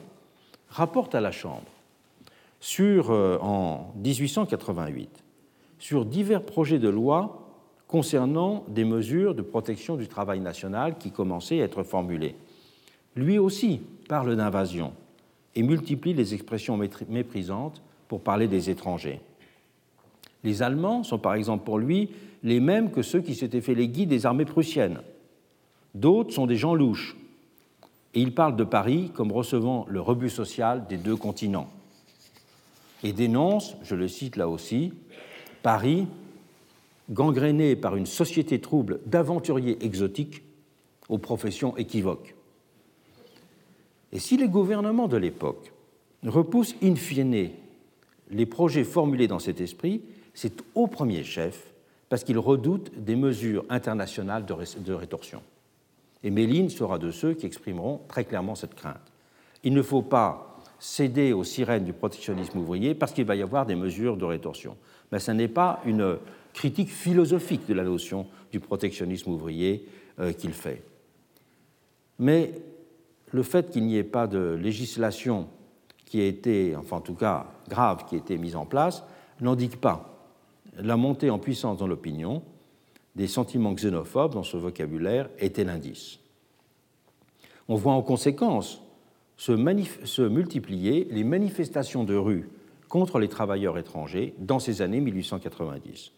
rapporte à la Chambre sur, euh, en 1888 sur divers projets de loi concernant des mesures de protection du travail national qui commençaient à être formulées. Lui aussi parle d'invasion et multiplie les expressions méprisantes pour parler des étrangers. Les Allemands sont par exemple pour lui les mêmes que ceux qui s'étaient fait les guides des armées prussiennes. D'autres sont des gens louches. Et il parle de Paris comme recevant le rebut social des deux continents. Et dénonce, je le cite là aussi, Paris gangréné par une société trouble d'aventuriers exotiques aux professions équivoques. Et si les gouvernements de l'époque repoussent in fine les projets formulés dans cet esprit, c'est au premier chef parce qu'ils redoutent des mesures internationales de rétorsion. Et Méline sera de ceux qui exprimeront très clairement cette crainte. Il ne faut pas céder aux sirènes du protectionnisme ouvrier parce qu'il va y avoir des mesures de rétorsion. Mais ce n'est pas une critique philosophique de la notion du protectionnisme ouvrier euh, qu'il fait. Mais le fait qu'il n'y ait pas de législation qui ait été, enfin en tout cas grave, qui ait été mise en place, n'indique pas la montée en puissance dans l'opinion des sentiments xénophobes dans ce vocabulaire était l'indice. On voit en conséquence se, se, multiplier les manifestations de rue contre les travailleurs étrangers dans ces années 1890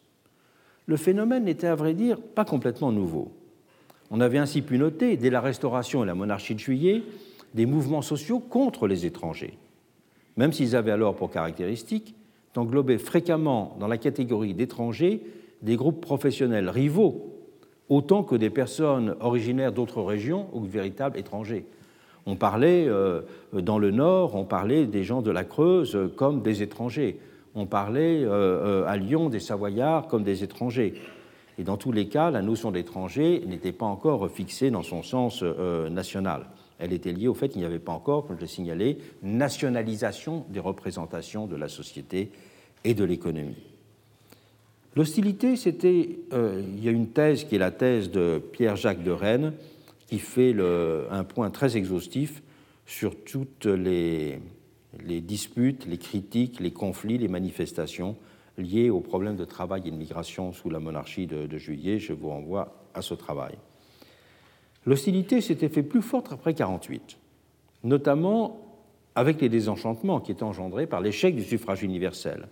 le phénomène n'était à vrai dire pas complètement nouveau. On avait ainsi pu noter, dès la Restauration et la monarchie de juillet, des mouvements sociaux contre les étrangers, même s'ils avaient alors pour caractéristique d'englober fréquemment dans la catégorie d'étrangers des groupes professionnels rivaux, autant que des personnes originaires d'autres régions ou de véritables étrangers. On parlait, euh, dans le Nord, on parlait des gens de la Creuse comme des étrangers on parlait euh, euh, à Lyon des Savoyards comme des étrangers. Et dans tous les cas, la notion d'étranger n'était pas encore fixée dans son sens national. Elle était liée au fait qu'il n'y avait pas encore, comme je l'ai signalé, nationalisation des représentations de la société et de l'économie. L'hostilité, c'était. il y a une thèse qui est la thèse de Pierre-Jacques de Rennes, qui fait un point très exhaustif sur toutes les, les disputes, les critiques, les conflits, les manifestations liées aux problèmes de travail et de migration sous la monarchie de, juillet. Je vous renvoie à ce travail. L'hostilité s'était fait plus forte après 1948, notamment avec les désenchantements qui étaient engendrés par l'échec du suffrage universel,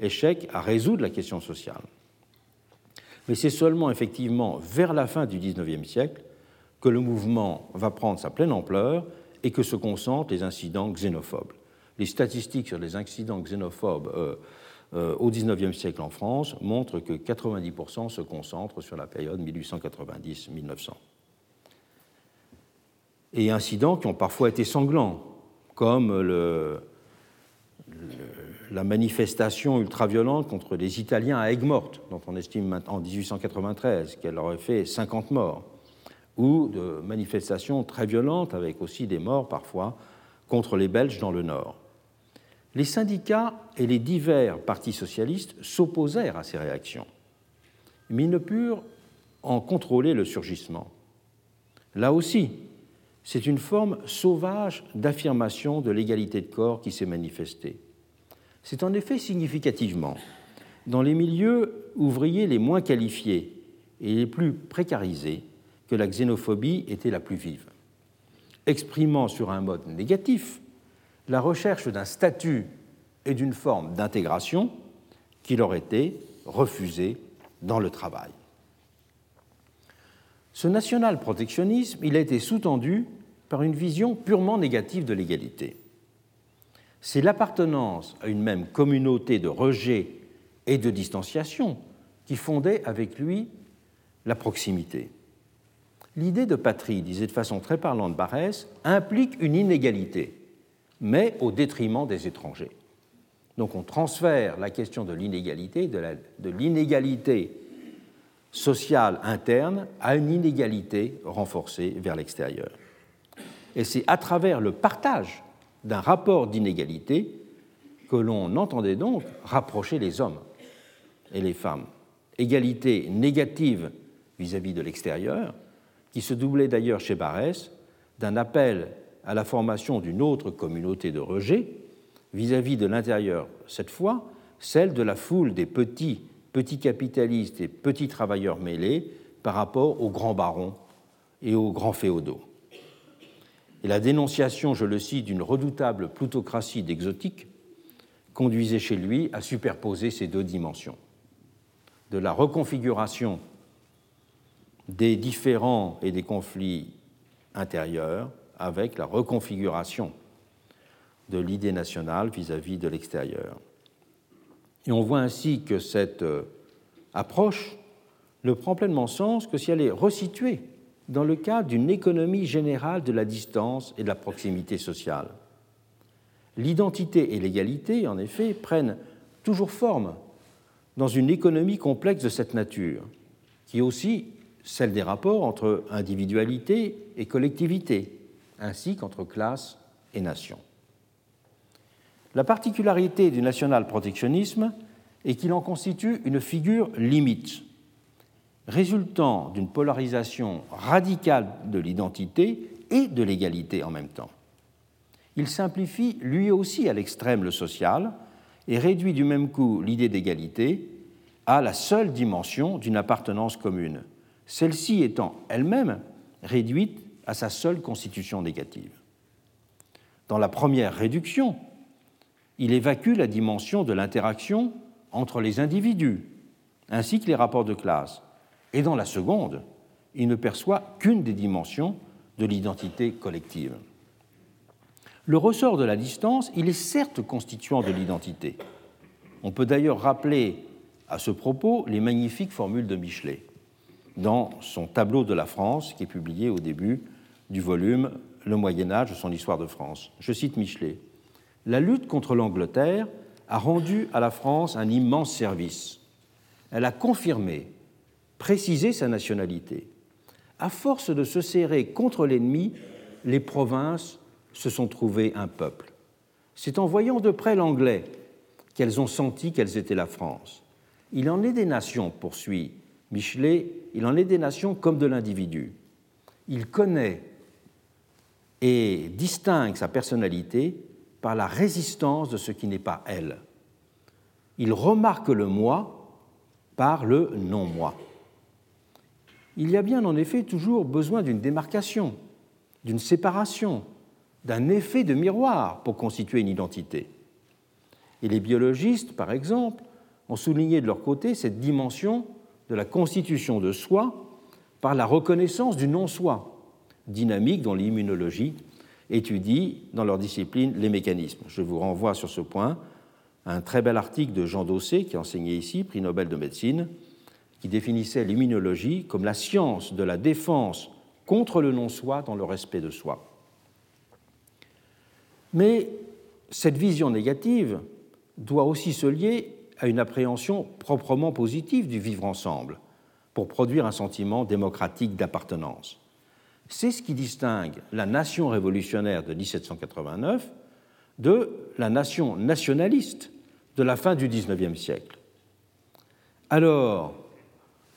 échec à résoudre la question sociale. Mais c'est seulement effectivement vers la fin du XIXe siècle que le mouvement va prendre sa pleine ampleur et que se concentrent les incidents xénophobes les statistiques sur les incidents xénophobes euh, euh, au XIXe siècle en France montrent que 90% se concentrent sur la période 1890-1900. Et incidents qui ont parfois été sanglants, comme la manifestation ultra-violente contre les Italiens à Aigues-Mortes, dont on estime en 1893 qu'elle aurait fait 50 morts, ou de manifestations très violentes, avec aussi des morts parfois, contre les Belges dans le Nord. Les syndicats et les divers partis socialistes s'opposèrent à ces réactions, mais ils ne purent en contrôler le surgissement. Là aussi, c'est une forme sauvage d'affirmation de l'égalité de corps qui s'est manifestée. C'est en effet significativement dans les milieux ouvriers les moins qualifiés et les plus précarisés que la xénophobie était la plus vive, exprimant sur un mode négatif la recherche d'un statut et d'une forme d'intégration qui leur était refusée dans le travail. Ce national-protectionnisme, il a été sous-tendu par une vision purement négative de l'égalité. C'est l'appartenance à une même communauté de rejet et de distanciation qui fondait avec lui la proximité. L'idée de patrie, disait de façon très parlante Barès, implique une inégalité, mais au détriment des étrangers. Donc on transfère la question de l'inégalité, de l'inégalité sociale interne, à une inégalité renforcée vers l'extérieur. Et c'est à travers le partage d'un rapport d'inégalité que l'on entendait donc rapprocher les hommes et les femmes. Égalité négative vis-à-vis de l'extérieur, qui se doublait d'ailleurs chez Barès d'un appel à la formation d'une autre communauté de rejet, vis-à-vis de l'intérieur, cette fois, celle de la foule des petits, petits capitalistes et petits travailleurs mêlés par rapport aux grands barons et aux grands féodaux. Et la dénonciation, je le cite, d'une redoutable plutocratie d'exotique conduisait chez lui à superposer ces deux dimensions. De la reconfiguration des différents et des conflits intérieurs avec la reconfiguration de l'idée nationale vis-à-vis de l'extérieur. Et on voit ainsi que cette euh, approche ne prend pleinement sens que si elle est resituée dans le cadre d'une économie générale de la distance et de la proximité sociale. L'identité et l'égalité, en effet, prennent toujours forme dans une économie complexe de cette nature, qui est aussi celle des rapports entre individualité et collectivité, ainsi qu'entre classe et nation. La particularité du national-protectionnisme est qu'il en constitue une figure limite, résultant d'une polarisation radicale de l'identité et de l'égalité en même temps il simplifie lui aussi à l'extrême le social et réduit du même coup l'idée d'égalité à la seule dimension d'une appartenance commune, celle-ci étant elle-même réduite à sa seule constitution négative. Dans la première réduction, il évacue la dimension de l'interaction entre les individus, ainsi que les rapports de classe, et dans la seconde, il ne perçoit qu'une des dimensions de l'identité collective. Le ressort de la distance, il est certes constituant de l'identité. On peut d'ailleurs rappeler à ce propos les magnifiques formules de Michelet dans son tableau de la France qui est publié au début du volume Le Moyen Âge, son histoire de France. Je cite Michelet. La lutte contre l'Angleterre a rendu à la France un immense service. Elle a confirmé, précisé sa nationalité. À force de se serrer contre l'ennemi, les provinces se sont trouvées un peuple. C'est en voyant de près l'anglais qu'elles ont senti qu'elles étaient la France. Il en est des nations, poursuit Michelet, il en est des nations comme de l'individu. Il connaît et distingue sa personnalité par la résistance de ce qui n'est pas elle. Il remarque le moi par le non-moi. Il y a bien en effet toujours besoin d'une démarcation, d'une séparation, d'un effet de miroir pour constituer une identité. Et les biologistes, par exemple, ont souligné de leur côté cette dimension de la constitution de soi par la reconnaissance du non-soi, dynamique dont l'immunologie étudie dans leur discipline les mécanismes. Je vous renvoie sur ce point à un très bel article de Jean Dossé, qui enseignait ici, prix Nobel de médecine, qui définissait l'immunologie comme la science de la défense contre le non-soi dans le respect de soi. Mais cette vision négative doit aussi se lier à une appréhension proprement positive du vivre ensemble pour produire un sentiment démocratique d'appartenance. C'est ce qui distingue la nation révolutionnaire de 1789 de la nation nationaliste de la fin du XIXe siècle. Alors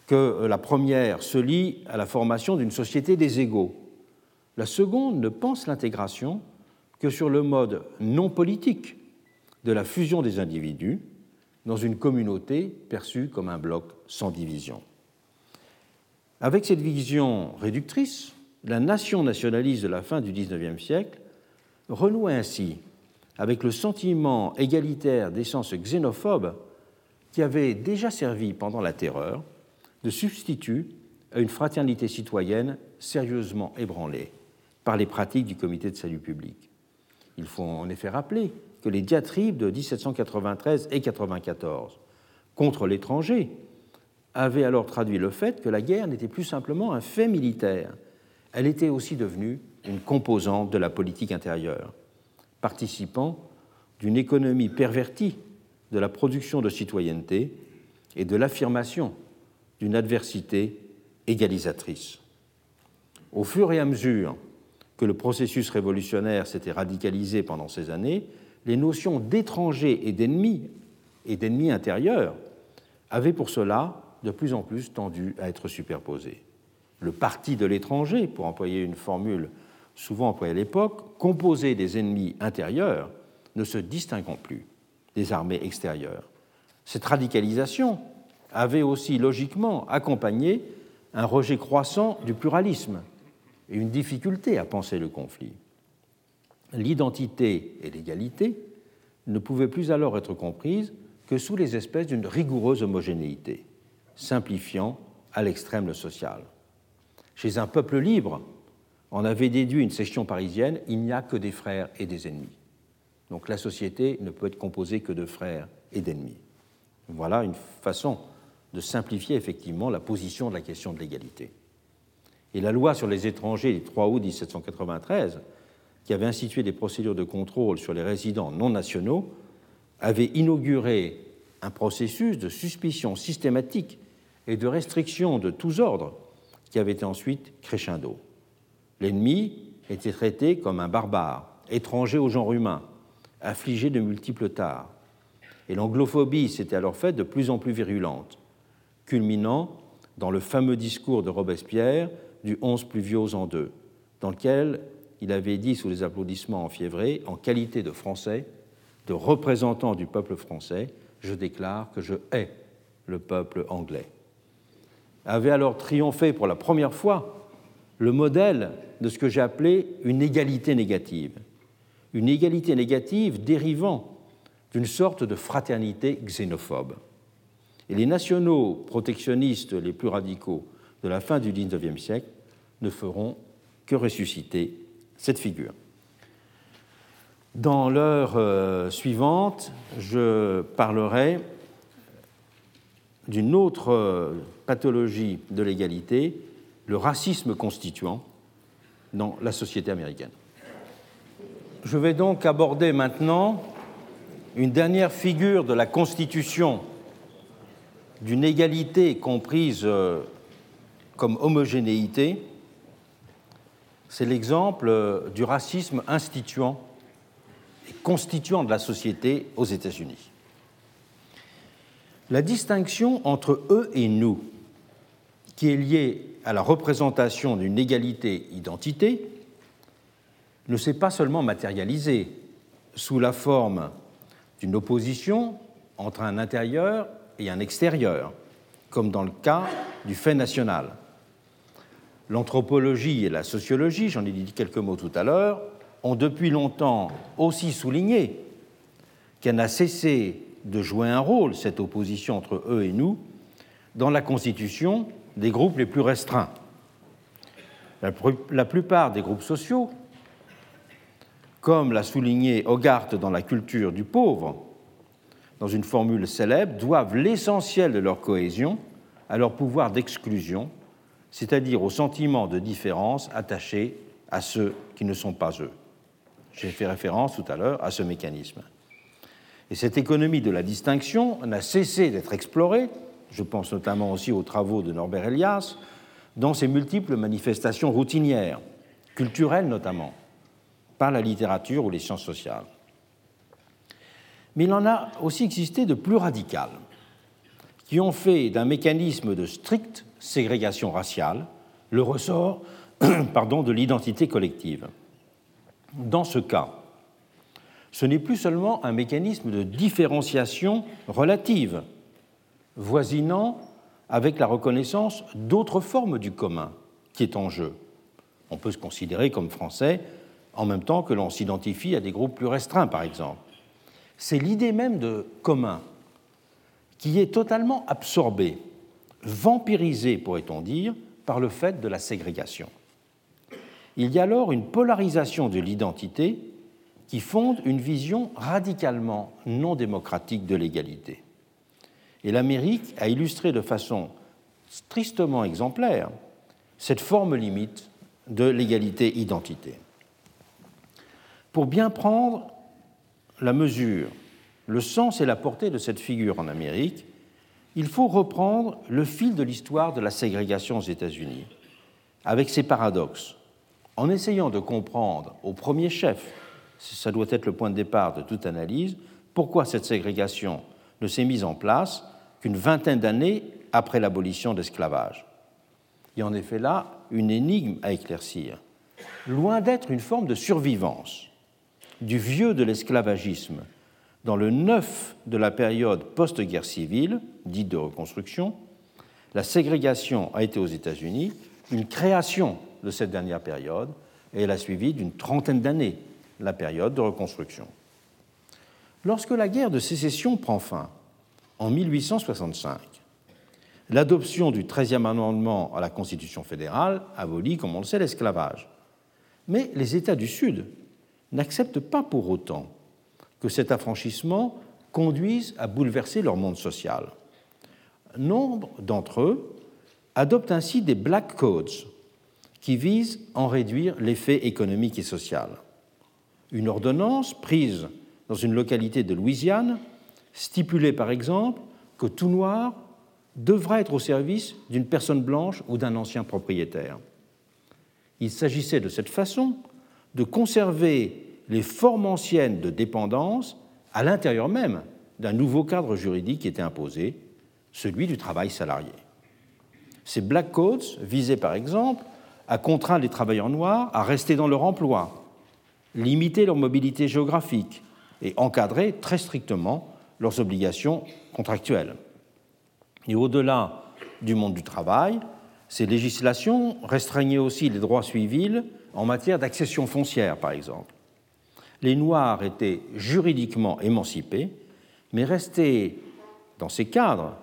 que la première se lie à la formation d'une société des égaux, la seconde ne pense l'intégration que sur le mode non politique de la fusion des individus dans une communauté perçue comme un bloc sans division. Avec cette vision réductrice, la nation nationaliste de la fin du XIXe siècle renoue ainsi avec le sentiment égalitaire d'essence xénophobe qui avait déjà servi pendant la terreur de substitut à une fraternité citoyenne sérieusement ébranlée par les pratiques du comité de salut public. Il faut en effet rappeler que les diatribes de 1793 et 94 contre l'étranger avait alors traduit le fait que la guerre n'était plus simplement un fait militaire, elle était aussi devenue une composante de la politique intérieure, participant d'une économie pervertie de la production de citoyenneté et de l'affirmation d'une adversité égalisatrice. Au fur et à mesure que le processus révolutionnaire s'était radicalisé pendant ces années, les notions d'étranger et d'ennemi et d'ennemi intérieur avaient pour cela de plus en plus tendu à être superposées. Le parti de l'étranger, pour employer une formule souvent employée à l'époque, composé des ennemis intérieurs, ne se distinguant plus des armées extérieures. Cette radicalisation avait aussi logiquement accompagné un rejet croissant du pluralisme et une difficulté à penser le conflit. L'identité et l'égalité ne pouvaient plus alors être comprises que sous les espèces d'une rigoureuse homogénéité, simplifiant à l'extrême le social. Chez un peuple libre, on avait déduit une section parisienne, il n'y a que des frères et des ennemis. Donc la société ne peut être composée que de frères et d'ennemis. Voilà une façon de simplifier effectivement la position de la question de l'égalité. Et la loi sur les étrangers du 3 août 1793, qui avait institué des procédures de contrôle sur les résidents non nationaux, avait inauguré un processus de suspicion systématique et de restriction de tous ordres qui avait été ensuite crescendo. L'ennemi était traité comme un barbare, étranger au genre humain, affligé de multiples tares. Et l'anglophobie s'était alors faite de plus en plus virulente, culminant dans le fameux discours de Robespierre du 11 pluviose en deux, dans lequel il avait dit sous les applaudissements enfiévrés, en qualité de Français, de représentant du peuple français, je déclare que je hais le peuple anglais. Avait alors triomphé pour la première fois le modèle de ce que j'ai appelé une égalité négative. Une égalité négative dérivant d'une sorte de fraternité xénophobe. Et les nationaux protectionnistes les plus radicaux de la fin du XIXe siècle ne feront que ressusciter cette figure. Dans l'heure euh, suivante, je parlerai d'une autre euh, pathologie de l'égalité, le racisme constituant dans la société américaine. Je vais donc aborder maintenant une dernière figure de la constitution d'une égalité comprise euh, comme homogénéité, c'est l'exemple du racisme instituant et constituant de la société aux États-Unis. La distinction entre eux et nous, qui est liée à la représentation d'une égalité identité, ne s'est pas seulement matérialisée sous la forme d'une opposition entre un intérieur et un extérieur, comme dans le cas du fait national. L'anthropologie et la sociologie, j'en ai dit quelques mots tout à l'heure, ont depuis longtemps aussi souligné qu'elle n'a cessé de jouer un rôle, cette opposition entre eux et nous, dans la constitution des groupes les plus restreints. La plupart des groupes sociaux, comme l'a souligné Hogarth dans La culture du pauvre, dans une formule célèbre, doivent l'essentiel de leur cohésion à leur pouvoir d'exclusion, c'est-à-dire au sentiment de différence attaché à ceux qui ne sont pas eux. J'ai fait référence tout à l'heure à ce mécanisme. Et cette économie de la distinction n'a cessé d'être explorée, je pense notamment aussi aux travaux de Norbert Elias, dans ses multiples manifestations routinières, culturelles notamment, par la littérature ou les sciences sociales. Mais il en a aussi existé de plus radicales, qui ont fait d'un mécanisme de stricte ségrégation raciale le ressort pardon, de l'identité collective. Dans ce cas, ce n'est plus seulement un mécanisme de différenciation relative, voisinant avec la reconnaissance d'autres formes du commun qui est en jeu. On peut se considérer comme français en même temps que l'on s'identifie à des groupes plus restreints, par exemple. C'est l'idée même de commun qui est totalement absorbée, vampirisée, pourrait-on dire, par le fait de la ségrégation il y a alors une polarisation de l'identité qui fonde une vision radicalement non démocratique de l'égalité. Et l'Amérique a illustré de façon tristement exemplaire cette forme limite de l'égalité-identité. Pour bien prendre la mesure, le sens et la portée de cette figure en Amérique, il faut reprendre le fil de l'histoire de la ségrégation aux États-Unis, avec ses paradoxes, en essayant de comprendre au premier chef, ça doit être le point de départ de toute analyse, pourquoi cette ségrégation ne s'est mise en place qu'une vingtaine d'années après l'abolition de l'esclavage? Il y a en effet là une énigme à éclaircir. Loin d'être une forme de survivance du vieux de l'esclavagisme dans le neuf de la période post-guerre civile, dite de reconstruction, la ségrégation a été aux États-Unis une création de cette dernière période et elle a suivi d'une trentaine d'années la période de reconstruction. Lorsque la guerre de sécession prend fin en 1865, l'adoption du 13e amendement à la Constitution fédérale abolit, comme on le sait, l'esclavage. Mais les États du Sud n'acceptent pas pour autant que cet affranchissement conduise à bouleverser leur monde social. Nombre d'entre eux adoptent ainsi des Black Codes qui visent à en réduire l'effet économique et social. Une ordonnance prise dans une localité de Louisiane stipulait par exemple que tout noir devra être au service d'une personne blanche ou d'un ancien propriétaire. Il s'agissait de cette façon de conserver les formes anciennes de dépendance à l'intérieur même d'un nouveau cadre juridique qui était imposé, celui du travail salarié. Ces Black Codes visaient par exemple à contraindre les travailleurs noirs à rester dans leur emploi, limiter leur mobilité géographique et encadrer très strictement leurs obligations contractuelles. Et au-delà du monde du travail, ces législations restreignaient aussi les droits civils en matière d'accession foncière, par exemple. Les Noirs étaient juridiquement émancipés, mais restaient, dans ces cadres,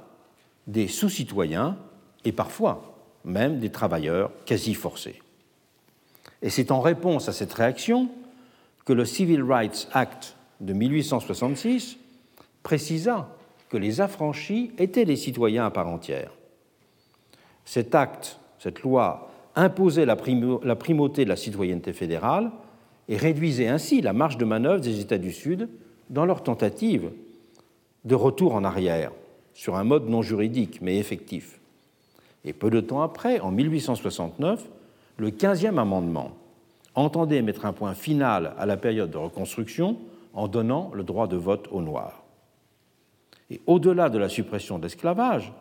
des sous-citoyens et parfois même des travailleurs quasi forcés. Et c'est en réponse à cette réaction que le Civil Rights Act de 1866 précisa que les affranchis étaient des citoyens à part entière. Cet acte, cette loi, imposait la, primauté de la citoyenneté fédérale et réduisait ainsi la marge de manœuvre des États du Sud dans leur tentative de retour en arrière sur un mode non juridique mais effectif. Et peu de temps après, en 1869, le 15e amendement entendait mettre un point final à la période de reconstruction en donnant le droit de vote aux Noirs. Et au-delà de la suppression de l'esclavage,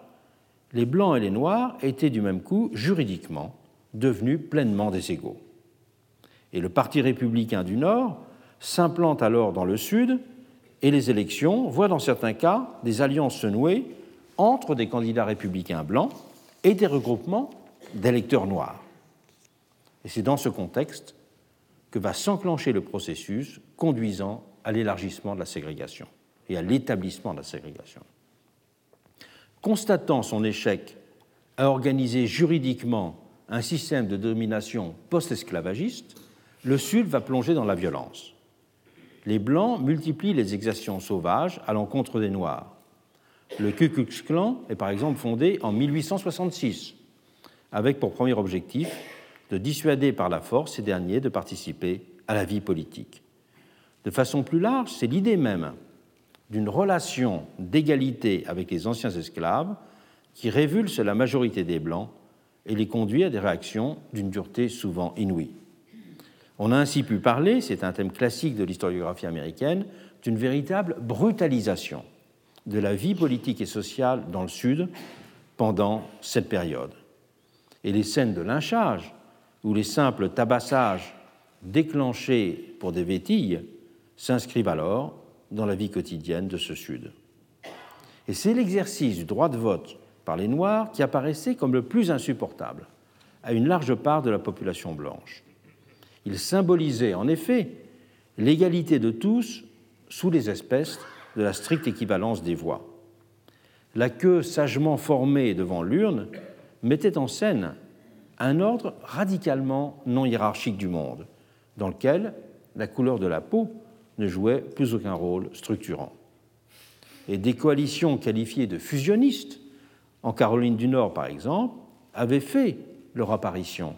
les Blancs et les Noirs étaient du même coup juridiquement devenus pleinement des égaux. Et le Parti républicain du Nord s'implante alors dans le Sud et les élections voient dans certains cas des alliances se nouer entre des candidats républicains blancs et des regroupements d'électeurs noirs. Et c'est dans ce contexte que va s'enclencher le processus conduisant à l'élargissement de la ségrégation et à l'établissement de la ségrégation. Constatant son échec à organiser juridiquement un système de domination post-esclavagiste, le Sud va plonger dans la violence. Les Blancs multiplient les exactions sauvages à l'encontre des Noirs. Le Ku Klux Klan est par exemple fondé en 1866, avec pour premier objectif de dissuader par la force ces derniers de participer à la vie politique. De façon plus large, c'est l'idée même d'une relation d'égalité avec les anciens esclaves qui révulse la majorité des Blancs et les conduit à des réactions d'une dureté souvent inouïe. On a ainsi pu parler, c'est un thème classique de l'historiographie américaine, d'une véritable brutalisation de la vie politique et sociale dans le Sud pendant cette période. Et les scènes de lynchage ou les simples tabassages déclenchés pour des vétilles s'inscrivent alors dans la vie quotidienne de ce Sud. Et c'est l'exercice du droit de vote par les Noirs qui apparaissait comme le plus insupportable à une large part de la population blanche. Il symbolisait en effet l'égalité de tous sous les espèces de la stricte équivalence des voix. La queue sagement formée devant l'urne mettait en scène un ordre radicalement non hiérarchique du monde, dans lequel la couleur de la peau ne jouait plus aucun rôle structurant. Et des coalitions qualifiées de fusionnistes en Caroline du Nord par exemple, avaient fait leur apparition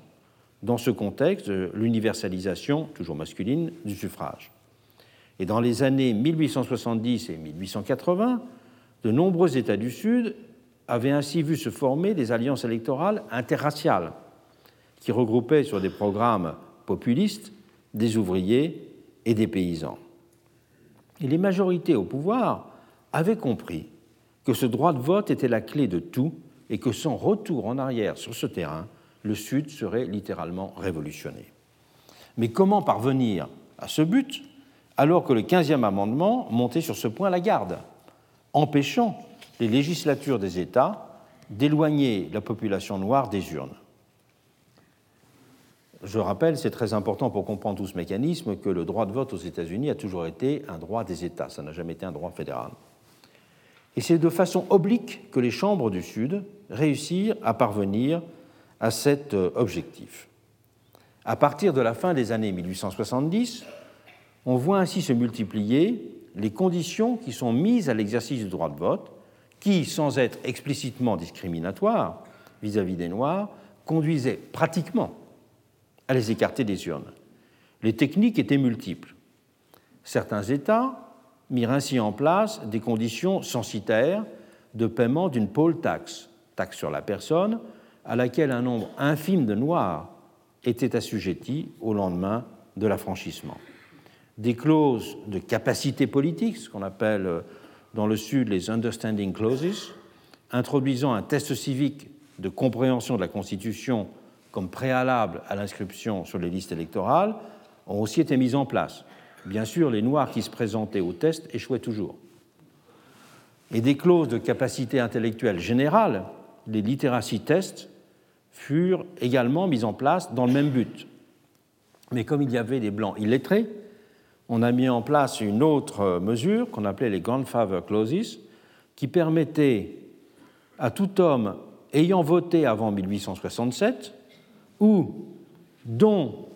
dans ce contexte de l'universalisation, toujours masculine, du suffrage. Et dans les années 1870 et 1880, de nombreux États du Sud avaient ainsi vu se former des alliances électorales interraciales qui regroupaient sur des programmes populistes des ouvriers et des paysans. Et les majorités au pouvoir avaient compris que ce droit de vote était la clé de tout et que sans retour en arrière sur ce terrain, le Sud serait littéralement révolutionné. Mais comment parvenir à ce but alors que le 15e amendement montait sur ce point la garde, empêchant les législatures des États d'éloigner la population noire des urnes? Je rappelle, c'est très important pour comprendre tout ce mécanisme, que le droit de vote aux États-Unis a toujours été un droit des États, ça n'a jamais été un droit fédéral. Et c'est de façon oblique que les chambres du Sud réussirent à parvenir à cet euh, objectif. À partir de la fin des années 1870, on voit ainsi se multiplier les conditions qui sont mises à l'exercice du droit de vote, qui, sans être explicitement discriminatoires vis-à-vis des Noirs, conduisaient pratiquement à les écarter des urnes. Les techniques étaient multiples. Certains États mirent ainsi en place des conditions censitaires de paiement d'une poll tax, taxe sur la personne, à laquelle un nombre infime de Noirs était assujetti au lendemain de l'affranchissement. Des clauses de capacité politique, ce qu'on appelle euh, dans le Sud les Understanding Clauses, introduisant un test civique de compréhension de la Constitution comme préalable à l'inscription sur les listes électorales, ont aussi été mises en place. Bien sûr, les Noirs qui se présentaient au test échouaient toujours. Et des clauses de capacité intellectuelle générale, les literacy tests, furent également mises en place dans le même but. Mais comme il y avait des blancs illettrés, on a mis en place une autre mesure qu'on appelait les grandfather clauses, qui permettait à tout homme ayant voté avant 1867 ou dont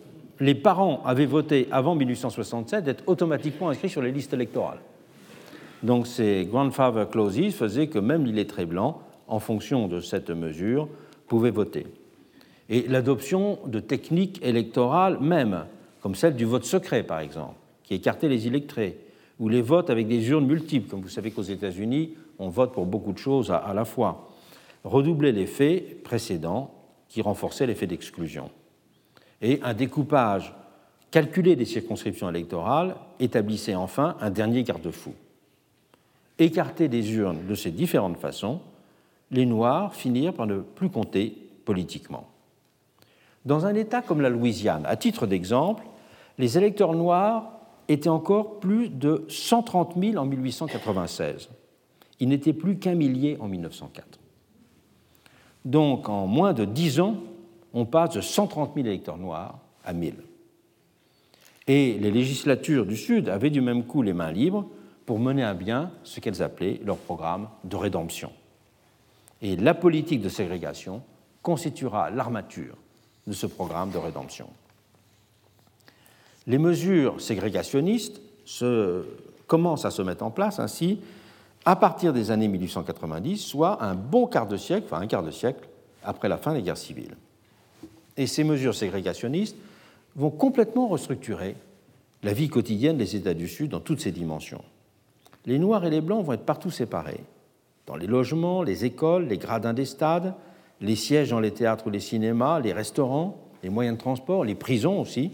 les parents avaient voté avant 1867 d'être automatiquement inscrits sur les listes électorales. Donc ces grandfather clauses faisaient que même l'illettré blanc, en fonction de cette mesure, pouvait voter. Et l'adoption de techniques électorales même, comme celle du vote secret par exemple, qui écartait les illettrés, ou les votes avec des urnes multiples, comme vous savez qu'aux États-Unis, on vote pour beaucoup de choses à, la fois, redoublait l'effet précédent qui renforçait l'effet d'exclusion. Et un découpage calculé des circonscriptions électorales établissait enfin un dernier garde-fou. Écartés des urnes de ces différentes façons, les Noirs finirent par ne plus compter politiquement. Dans un État comme la Louisiane, à titre d'exemple, les électeurs noirs étaient encore plus de 130 000 en 1896. Ils n'étaient plus qu'un millier en 1904. Donc en moins de dix ans, on passe de 130 000 électeurs noirs à 1000. Et les législatures du Sud avaient du même coup les mains libres pour mener à bien ce qu'elles appelaient leur programme de rédemption. Et la politique de ségrégation constituera l'armature de ce programme de rédemption. Les mesures ségrégationnistes commencent à se mettre en place ainsi à partir des années 1890, soit un bon quart de siècle, enfin un quart de siècle après la fin des guerres civiles. Et ces mesures ségrégationnistes vont complètement restructurer la vie quotidienne des États du Sud dans toutes ses dimensions. Les Noirs et les Blancs vont être partout séparés, dans les logements, les écoles, les gradins des stades, les sièges dans les théâtres ou les cinémas, les restaurants, les moyens de transport, les prisons aussi,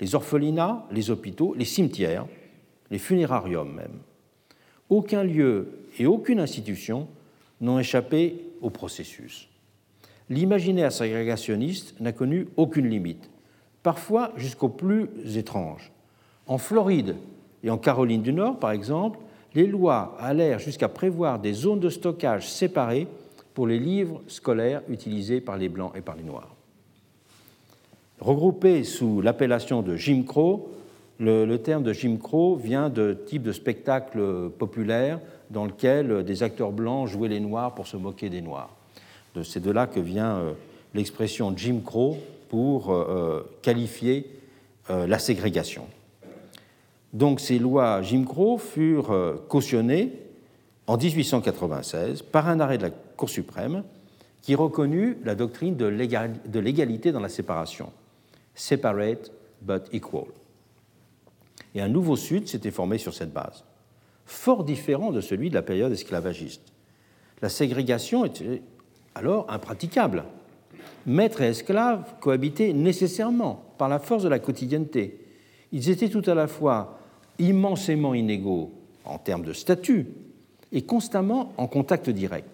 les orphelinats, les hôpitaux, les cimetières, les funérariums même aucun lieu et aucune institution n'ont échappé au processus. L'imaginaire ségrégationniste n'a connu aucune limite, parfois jusqu'au plus étrange. En Floride et en Caroline du Nord, par exemple, les lois allèrent jusqu'à prévoir des zones de stockage séparées pour les livres scolaires utilisés par les Blancs et par les Noirs. Regroupés sous l'appellation de Jim Crow, le, terme de Jim Crow vient de type de spectacle populaire dans lequel des acteurs blancs jouaient les noirs pour se moquer des noirs. C'est de là que vient euh, l'expression Jim Crow pour euh, euh, qualifier la ségrégation. Donc ces lois Jim Crow furent cautionnées en 1896 par un arrêt de la Cour suprême, qui reconnut la doctrine de l'égalité dans la séparation, separate but equal. Et un nouveau Sud s'était formé sur cette base, fort différent de celui de la période esclavagiste. La ségrégation était alors impraticable. Maître et esclaves cohabitaient nécessairement par la force de la quotidienneté. Ils étaient tout à la fois immensément inégaux en termes de statut et constamment en contact direct.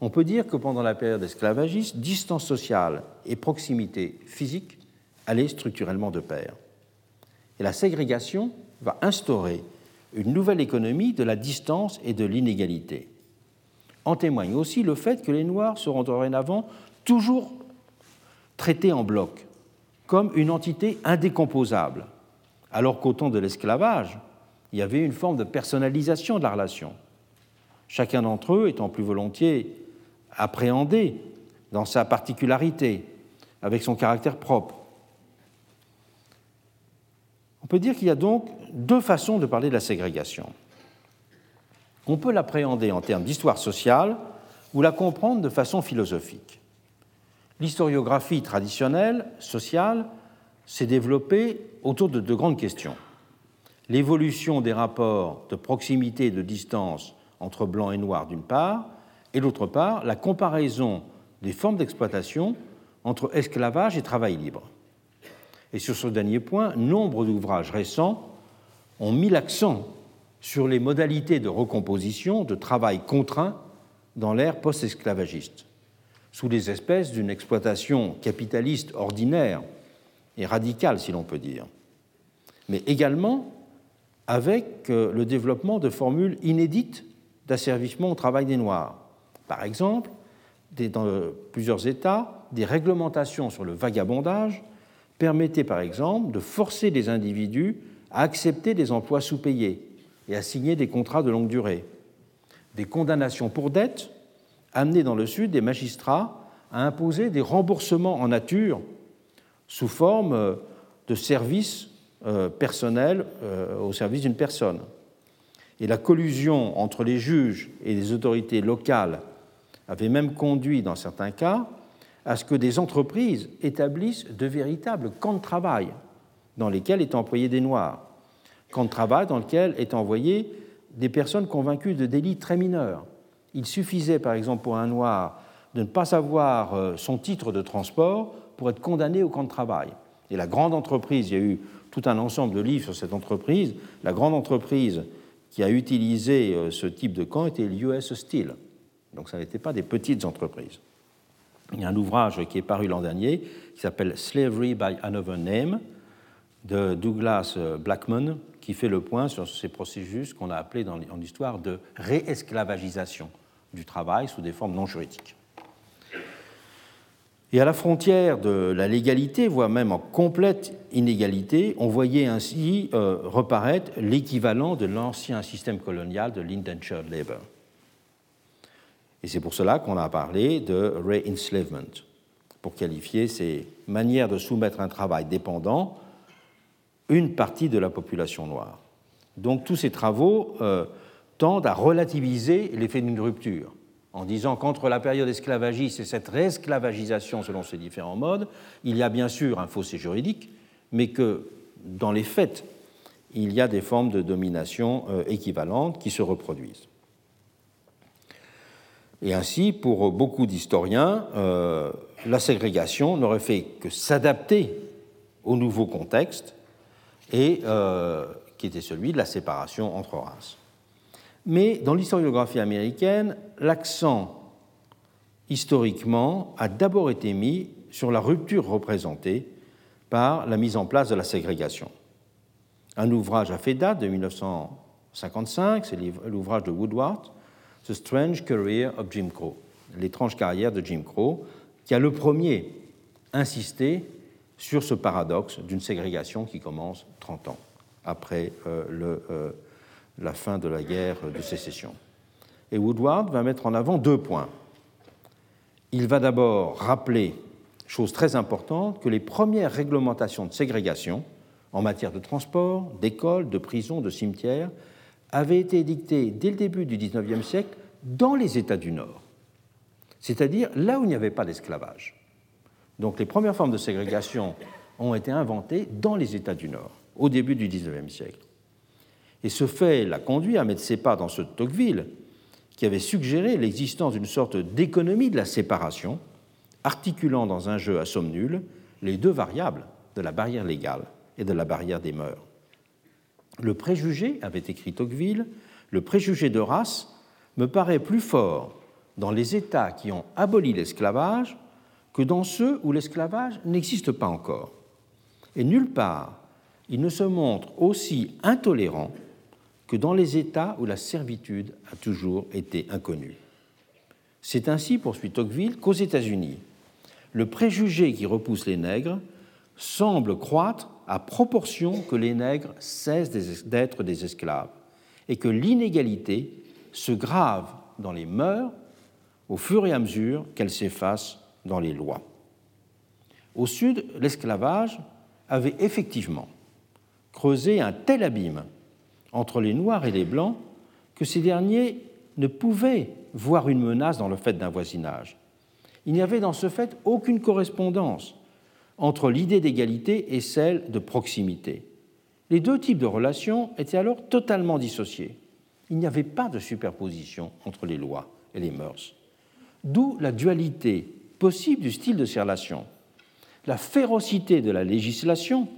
On peut dire que pendant la période esclavagiste, distance sociale et proximité physique allaient structurellement de pair. Et la ségrégation va instaurer une nouvelle économie de la distance et de l'inégalité. En témoigne aussi le fait que les Noirs seront dorénavant toujours traités en bloc, comme une entité indécomposable, alors qu'au temps de l'esclavage, il y avait une forme de personnalisation de la relation, chacun d'entre eux étant plus volontiers appréhendé dans sa particularité, avec son caractère propre. Peut dire qu'il y a donc deux façons de parler de la ségrégation. On peut l'appréhender en termes d'histoire sociale ou la comprendre de façon philosophique. L'historiographie traditionnelle, sociale, s'est développée autour de deux grandes questions. L'évolution des rapports de proximité et de distance entre blanc et noir d'une part, et d'autre part la comparaison des formes d'exploitation entre esclavage et travail libre. Et sur ce dernier point, nombre d'ouvrages récents ont mis l'accent sur les modalités de recomposition de travail contraint dans l'ère post-esclavagiste, sous les espèces d'une exploitation capitaliste ordinaire et radicale, si l'on peut dire, mais également avec euh, le développement de formules inédites d'asservissement au travail des Noirs, par exemple, dans plusieurs États, des réglementations sur le vagabondage permettaient par exemple de forcer les individus à accepter des emplois sous-payés et à signer des contrats de longue durée. Des condamnations pour dette amenaient dans le Sud des magistrats à imposer des remboursements en nature sous forme euh, de services euh, personnels euh, au service d'une personne. Et la collusion entre les juges et les autorités locales avait même conduit, dans certains cas, à ce que des entreprises établissent de véritables camps de travail dans lesquels étaient employés des Noirs, camps de travail dans lesquels étaient envoyés des personnes convaincues de délits très mineurs. Il suffisait, par exemple, pour un Noir de ne pas avoir euh, son titre de transport pour être condamné au camp de travail. Et la grande entreprise, il y a eu tout un ensemble de livres sur cette entreprise, la grande entreprise qui a utilisé euh, ce type de camp était l'US Steel, donc ça n'était pas des petites entreprises. Il y a un ouvrage qui est paru l'an dernier qui s'appelle Slavery by Another Name de Douglas Blackman qui fait le point sur ces processus qu'on a appelés dans, en histoire de réesclavagisation du travail sous des formes non juridiques. Et à la frontière de la légalité, voire même en complète inégalité, on voyait ainsi euh, reparaître l'équivalent de l'ancien système colonial de l'indentured labor. Et c'est pour cela qu'on a parlé de re-enslavement, pour qualifier ces manières de soumettre un travail dépendant une partie de la population noire. Donc tous ces travaux euh, tendent à relativiser l'effet d'une rupture, en disant qu'entre la période esclavagiste et cette réesclavagisation selon ces différents modes, il y a bien sûr un fossé juridique, mais que dans les faits, il y a des formes de domination euh, équivalentes qui se reproduisent. Et ainsi, pour beaucoup d'historiens, euh, la ségrégation n'aurait fait que s'adapter au nouveau contexte, et euh, qui était celui de la séparation entre races. Mais dans l'historiographie américaine, l'accent historiquement a d'abord été mis sur la rupture représentée par la mise en place de la ségrégation. Un ouvrage a fait date de 1955, c'est l'ouvrage de Woodward, The Strange Career of Jim Crow, l'étrange carrière de Jim Crow, qui a le premier insisté sur ce paradoxe d'une ségrégation qui commence 30 ans après euh, euh, la fin de la guerre de sécession. Et Woodward va mettre en avant deux points. Il va d'abord rappeler, chose très importante, que les premières réglementations de ségrégation en matière de transport, d'école, de prison, de cimetière, avait été édicté dès le début du XIXe siècle dans les États du Nord, c'est-à-dire là où il n'y avait pas d'esclavage. Donc les premières formes de ségrégation ont été inventées dans les États du Nord, au début du XIXe siècle. Et ce fait l'a conduit à mettre ses pas dans ce Tocqueville, qui avait suggéré l'existence d'une sorte d'économie de la séparation, articulant dans un jeu à somme nulle les deux variables de la barrière légale et de la barrière des mœurs. Le préjugé, avait écrit Tocqueville, le préjugé de race me paraît plus fort dans les États qui ont aboli l'esclavage que dans ceux où l'esclavage n'existe pas encore. Et nulle part il ne se montre aussi intolérant que dans les États où la servitude a toujours été inconnue. C'est ainsi, poursuit Tocqueville, qu'aux États-Unis, le préjugé qui repousse les nègres semble croître à proportion que les nègres cessent d'être des esclaves et que l'inégalité se grave dans les mœurs au fur et à mesure qu'elle s'efface dans les lois. Au sud, l'esclavage avait effectivement creusé un tel abîme entre les Noirs et les Blancs que ces derniers ne pouvaient voir une menace dans le fait d'un voisinage. Il n'y avait dans ce fait aucune correspondance entre l'idée d'égalité et celle de proximité. Les deux types de relations étaient alors totalement dissociés. Il n'y avait pas de superposition entre les lois et les mœurs. D'où la dualité possible du style de ces relations. La férocité de la législation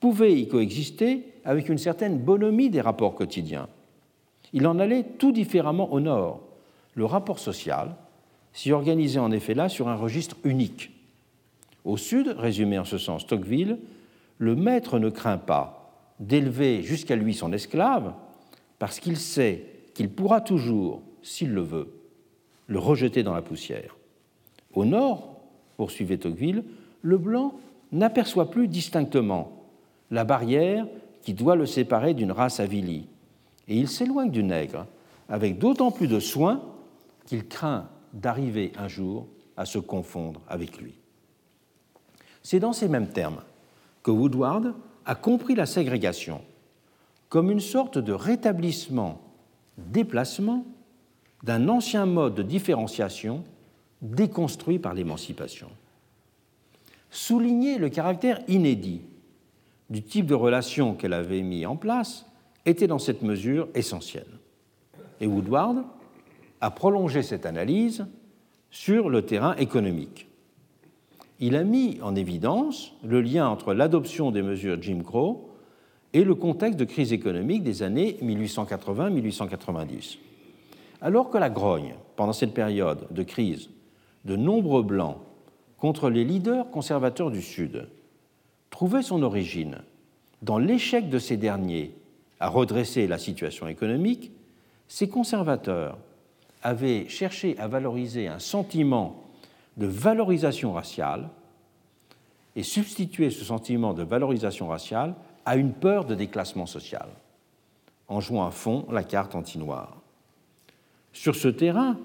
pouvait y coexister avec une certaine bonhomie des rapports quotidiens. Il en allait tout différemment au nord. Le rapport social s'y organisait en effet là sur un registre unique. Au sud, résumé en ce sens Tocqueville, le maître ne craint pas d'élever jusqu'à lui son esclave parce qu'il sait qu'il pourra toujours, s'il le veut, le rejeter dans la poussière. Au nord, poursuivait Tocqueville, le blanc n'aperçoit plus distinctement la barrière qui doit le séparer d'une race avilie, et il s'éloigne du nègre avec d'autant plus de soin qu'il craint d'arriver un jour à se confondre avec lui. C'est dans ces mêmes termes que Woodward a compris la ségrégation comme une sorte de rétablissement, déplacement d'un ancien mode de différenciation déconstruit par l'émancipation. Souligner le caractère inédit du type de relation qu'elle avait mis en place était dans cette mesure essentiel. Et Woodward a prolongé cette analyse sur le terrain économique. Il a mis en évidence le lien entre l'adoption des mesures Jim Crow et le contexte de crise économique des années 1880-1890. Alors que la grogne, pendant cette période de crise, de nombreux Blancs contre les leaders conservateurs du Sud trouvait son origine dans l'échec de ces derniers à redresser la situation économique, ces conservateurs avaient cherché à valoriser un sentiment de valorisation raciale et substituer ce sentiment de valorisation raciale à une peur de déclassement social, en jouant à fond la carte anti-noire. Sur ce terrain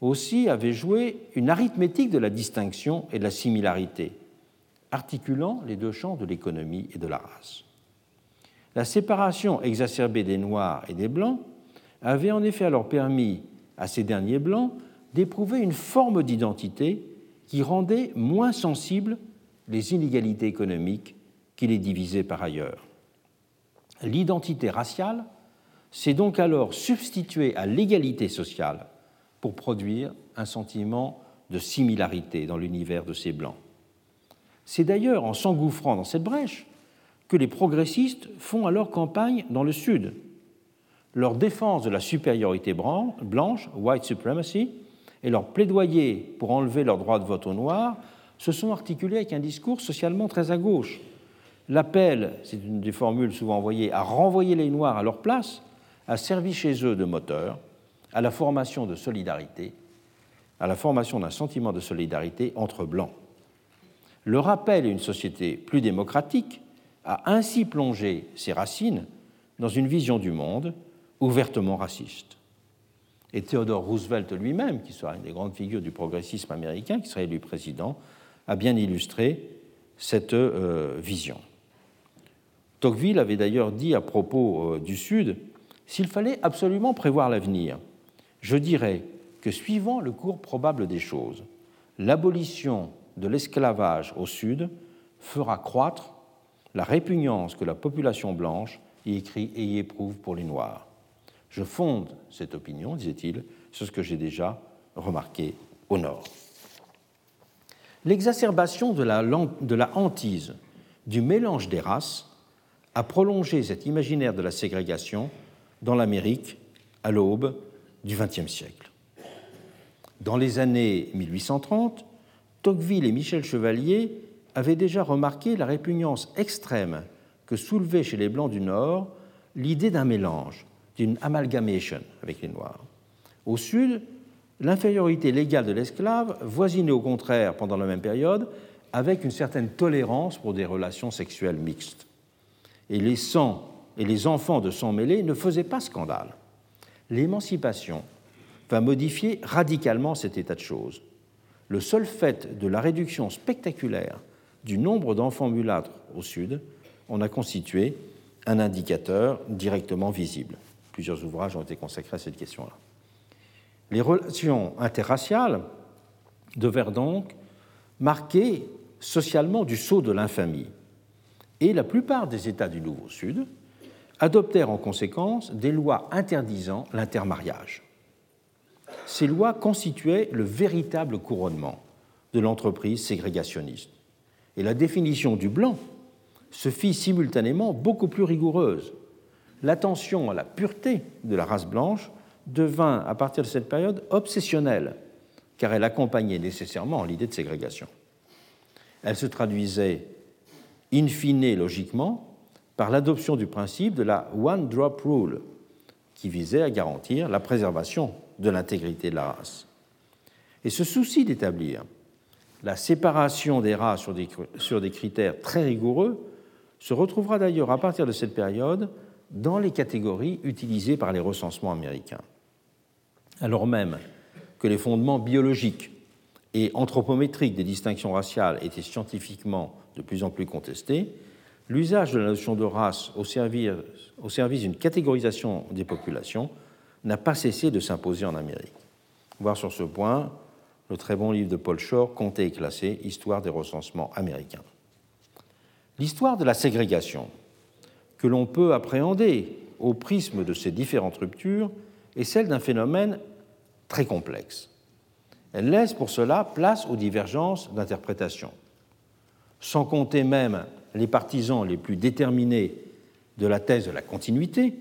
aussi avait joué une arithmétique de la distinction et de la similarité, articulant les deux champs de l'économie et de la race. La séparation exacerbée des Noirs et des Blancs avait en effet alors permis à ces derniers Blancs d'éprouver une forme d'identité qui rendait moins sensibles les inégalités économiques qui les divisaient par ailleurs. L'identité raciale s'est donc alors substituée à l'égalité sociale pour produire un sentiment de similarité dans l'univers de ces Blancs. C'est d'ailleurs en s'engouffrant dans cette brèche que les progressistes font alors campagne dans le Sud. Leur défense de la supériorité blanche, white supremacy, et leur plaidoyer pour enlever leur droit de vote aux Noirs se sont articulés avec un discours socialement très à gauche. L'appel, c'est une des formules souvent envoyées, à renvoyer les Noirs à leur place, a servi chez eux de moteur à la formation de solidarité, à la formation d'un sentiment de solidarité entre Blancs. Le rappel à une société plus démocratique a ainsi plongé ses racines dans une vision du monde ouvertement raciste. Et Theodore Roosevelt lui-même, qui sera une des grandes figures du progressisme américain, qui serait élu président, a bien illustré cette euh, vision. Tocqueville avait d'ailleurs dit à propos euh, du Sud, s'il fallait absolument prévoir l'avenir, je dirais que suivant le cours probable des choses, l'abolition de l'esclavage au Sud fera croître la répugnance que la population blanche y écrit et y éprouve pour les Noirs. Je fonde cette opinion, disait-il, sur ce que j'ai déjà remarqué au Nord. L'exacerbation de la, hantise du mélange des races a prolongé cet imaginaire de la ségrégation dans l'Amérique à l'aube du XXe siècle. Dans les années 1830, Tocqueville et Michel Chevalier avaient déjà remarqué la répugnance extrême que soulevait chez les Blancs du Nord l'idée d'un mélange, d'une amalgamation avec les Noirs. Au Sud, l'infériorité légale de l'esclave voisinait au contraire, pendant la même période, avec une certaine tolérance pour des relations sexuelles mixtes. Et les sangs et les enfants de sang mêlé ne faisaient pas scandale. L'émancipation va modifier radicalement cet état de choses. Le seul fait de la réduction spectaculaire du nombre d'enfants mulâtres au Sud en a constitué un indicateur directement visible. Plusieurs ouvrages ont été consacrés à cette question-là. Les relations interraciales devinrent donc marquer socialement du sceau de l'infamie. Et la plupart des États du Nouveau Sud adoptèrent en conséquence des lois interdisant l'intermariage. Ces lois constituaient le véritable couronnement de l'entreprise ségrégationniste. Et la définition du blanc se fit simultanément beaucoup plus rigoureuse. L'attention à la pureté de la race blanche devint, à partir de cette période, obsessionnelle, car elle accompagnait nécessairement l'idée de ségrégation. Elle se traduisait in fine logiquement par l'adoption du principe de la One Drop Rule, qui visait à garantir la préservation de l'intégrité de la race. Et ce souci d'établir la séparation des races sur des, sur des critères très rigoureux se retrouvera d'ailleurs à partir de cette période dans les catégories utilisées par les recensements américains. Alors même que les fondements biologiques et anthropométriques des distinctions raciales étaient scientifiquement de plus en plus contestés, l'usage de la notion de race au service, d'une catégorisation des populations n'a pas cessé de s'imposer en Amérique. Voir sur ce point le très bon livre de Paul Shore, Compté et classé, Histoire des recensements américains. L'histoire de la ségrégation, que l'on peut appréhender au prisme de ces différentes ruptures, est celle d'un phénomène très complexe. Elle laisse pour cela place aux divergences d'interprétation. Sans compter même les partisans les plus déterminés de la thèse de la continuité,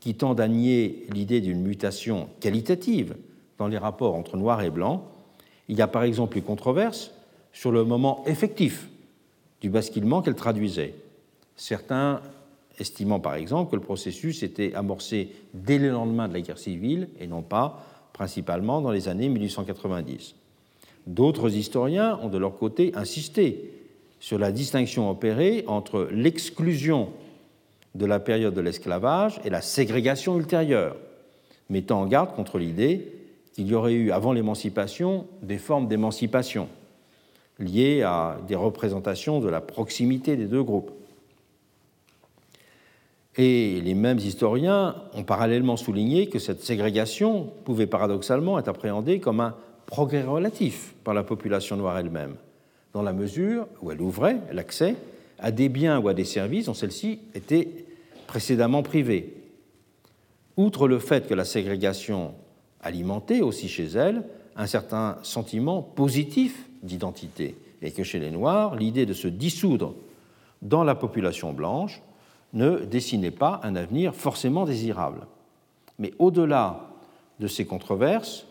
qui tendent à nier l'idée d'une mutation qualitative dans les rapports entre noir et blanc, il y a par exemple une controverse sur le moment effectif du basculement qu'elle traduisait. Certains estimant par exemple que le processus était amorcé dès le lendemain de la guerre civile et non pas principalement dans les années 1890. D'autres historiens ont de leur côté insisté sur la distinction opérée entre l'exclusion de la période de l'esclavage et la ségrégation ultérieure, mettant en garde contre l'idée qu'il y aurait eu avant l'émancipation des formes d'émancipation liées à des représentations de la proximité des deux groupes. Et les mêmes historiens ont parallèlement souligné que cette ségrégation pouvait paradoxalement être appréhendée comme un progrès relatif par la population noire elle-même, dans la mesure où elle ouvrait l'accès à des biens ou à des services dont celle-ci était précédemment privée. Outre le fait que la ségrégation alimentait aussi chez elle un certain sentiment positif d'identité, et que chez les Noirs, l'idée de se dissoudre dans la population blanche ne dessinait pas un avenir forcément désirable. Mais au-delà de ces controverses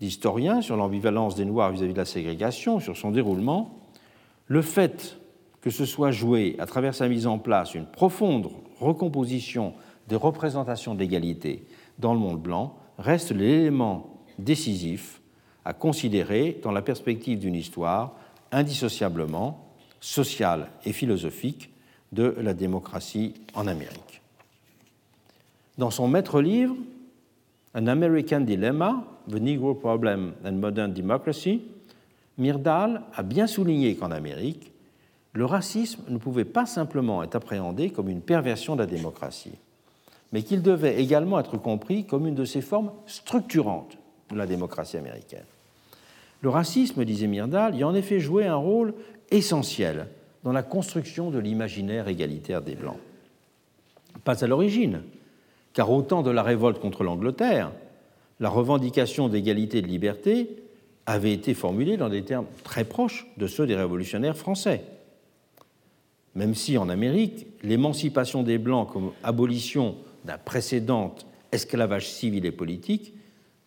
d'historiens sur l'ambivalence des Noirs vis-à-vis de la ségrégation, sur son déroulement, le fait que ce soit joué à travers sa mise en place une profonde recomposition des représentations d'égalité dans le monde blanc reste l'élément décisif à considérer dans la perspective d'une histoire indissociablement sociale et philosophique de la démocratie en Amérique. Dans son maître livre, An American Dilemma, The Negro Problem and Modern Democracy, Myrdal a bien souligné qu'en Amérique, le racisme ne pouvait pas simplement être appréhendé comme une perversion de la démocratie, mais qu'il devait également être compris comme une de ses formes structurantes de la démocratie américaine. Le racisme, disait Myrdal, y a en effet joué un rôle essentiel dans la construction de l'imaginaire égalitaire des Blancs. Pas à l'origine, car au temps de la révolte contre l'Angleterre, la revendication d'égalité et de liberté avait été formulée dans des termes très proches de ceux des révolutionnaires français. Même si en Amérique, l'émancipation des Blancs comme abolition d'un précédent esclavage civil et politique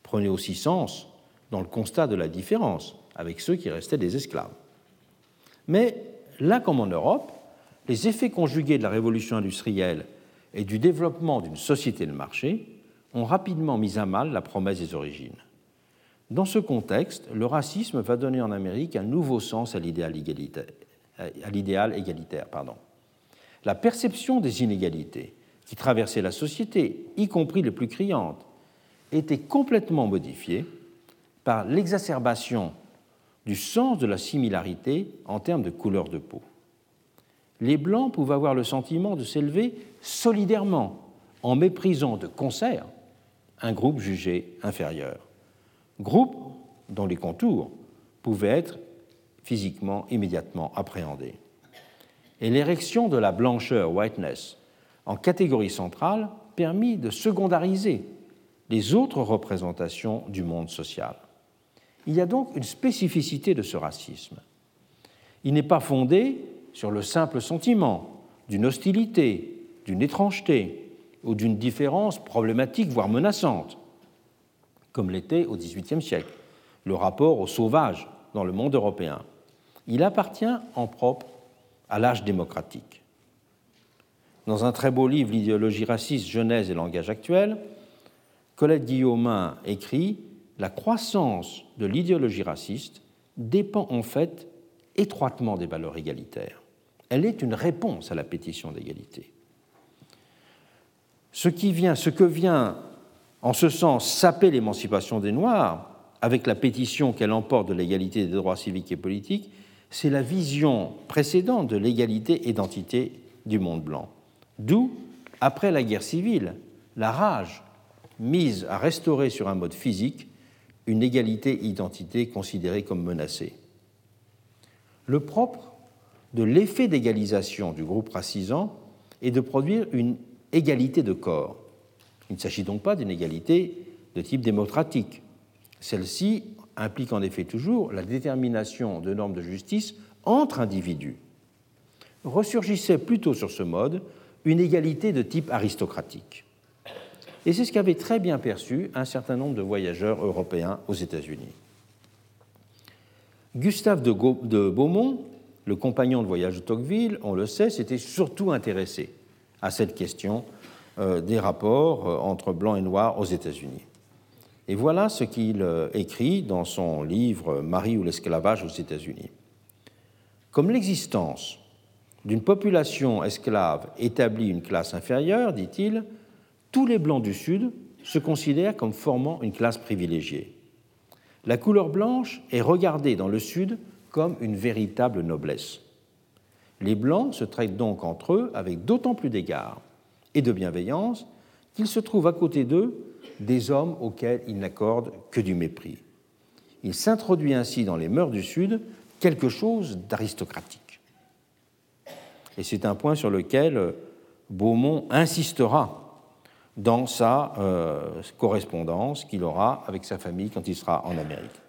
prenait aussi sens dans le constat de la différence avec ceux qui restaient des esclaves. Mais là comme en Europe, les effets conjugués de la révolution industrielle et du développement d'une société de marché ont rapidement mis à mal la promesse des origines. Dans ce contexte, le racisme va donner en Amérique un nouveau sens à l'idéal égalitaire. À. La perception des inégalités qui traversaient la société, y compris les plus criantes, était complètement modifiée par l'exacerbation du sens de la similarité en termes de couleur de peau. Les Blancs pouvaient avoir le sentiment de s'élever solidairement en méprisant de concert un groupe jugé inférieur. Groupe dont les contours pouvaient être physiquement immédiatement appréhendés. Et l'érection de la blancheur, whiteness, en catégorie centrale permit de secondariser les autres représentations du monde social. Il y a donc une spécificité de ce racisme. Il n'est pas fondé sur le simple sentiment d'une hostilité, d'une étrangeté ou d'une différence problématique, voire menaçante, comme l'était au XVIIIe siècle le rapport au sauvage dans le monde européen. Il appartient en propre à l'âge démocratique. Dans un très beau livre, L'idéologie raciste, Genèse et langage actuel, Colette Guillaumin écrit La croissance de l'idéologie raciste dépend en fait étroitement des valeurs égalitaires. Elle est une réponse à la pétition d'égalité. Ce, qui vient, ce que vient en ce sens saper l'émancipation des Noirs, avec la pétition qu'elle emporte de l'égalité des droits civiques et politiques, c'est la vision précédente de l'égalité identité du monde blanc. D'où, après la guerre civile, la rage mise à restaurer sur un mode physique une égalité-identité considérée comme menacée. Le propre de l'effet d'égalisation du groupe racisant est de produire une égalité de corps. Il ne s'agit donc pas d'une égalité de type démocratique. Celle-ci implique en effet toujours la détermination de normes de justice entre individus. Ressurgissait plutôt sur ce mode une égalité de type aristocratique. Et c'est ce qu'avait très bien perçu un certain nombre de voyageurs européens aux États-Unis. Gustave de, Beaumont, le compagnon de voyage de Tocqueville, on le sait, s'était surtout intéressé à cette question euh, des rapports euh, entre blancs et noirs aux États-Unis. Et voilà ce qu'il euh, écrit dans son livre Marie ou l'esclavage aux États-Unis. Comme l'existence d'une population esclave établit une classe inférieure, dit-il, tous les blancs du Sud se considèrent comme formant une classe privilégiée. La couleur blanche est regardée dans le Sud comme une véritable noblesse. Les blancs se traitent donc entre eux avec d'autant plus d'égard et de bienveillance qu'ils se trouvent à côté d'eux des hommes auxquels ils n'accordent que du mépris. Il s'introduit ainsi dans les mœurs du Sud quelque chose d'aristocratique. Et c'est un point sur lequel Beaumont insistera dans sa euh, correspondance qu'il aura avec sa famille quand il sera en Amérique.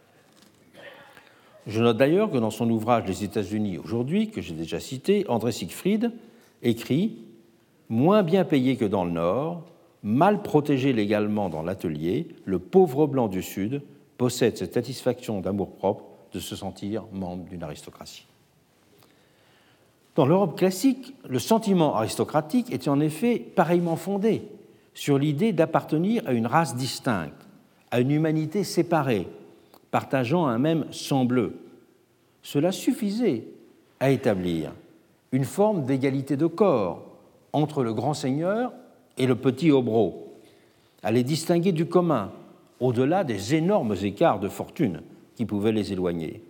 Je note d'ailleurs que dans son ouvrage Les États-Unis aujourd'hui, que j'ai déjà cité, André Siegfried écrit Moins bien payé que dans le Nord, mal protégé légalement dans l'atelier, le pauvre blanc du Sud possède cette satisfaction d'amour-propre de se sentir membre d'une aristocratie. Dans l'Europe classique, le sentiment aristocratique était en effet pareillement fondé sur l'idée d'appartenir à une race distincte, à une humanité séparée, partageant un même sang bleu. Cela suffisait à établir une forme d'égalité de corps entre le grand seigneur et le petit obro, à les distinguer du commun, au-delà des énormes écarts de fortune qui pouvaient les éloigner.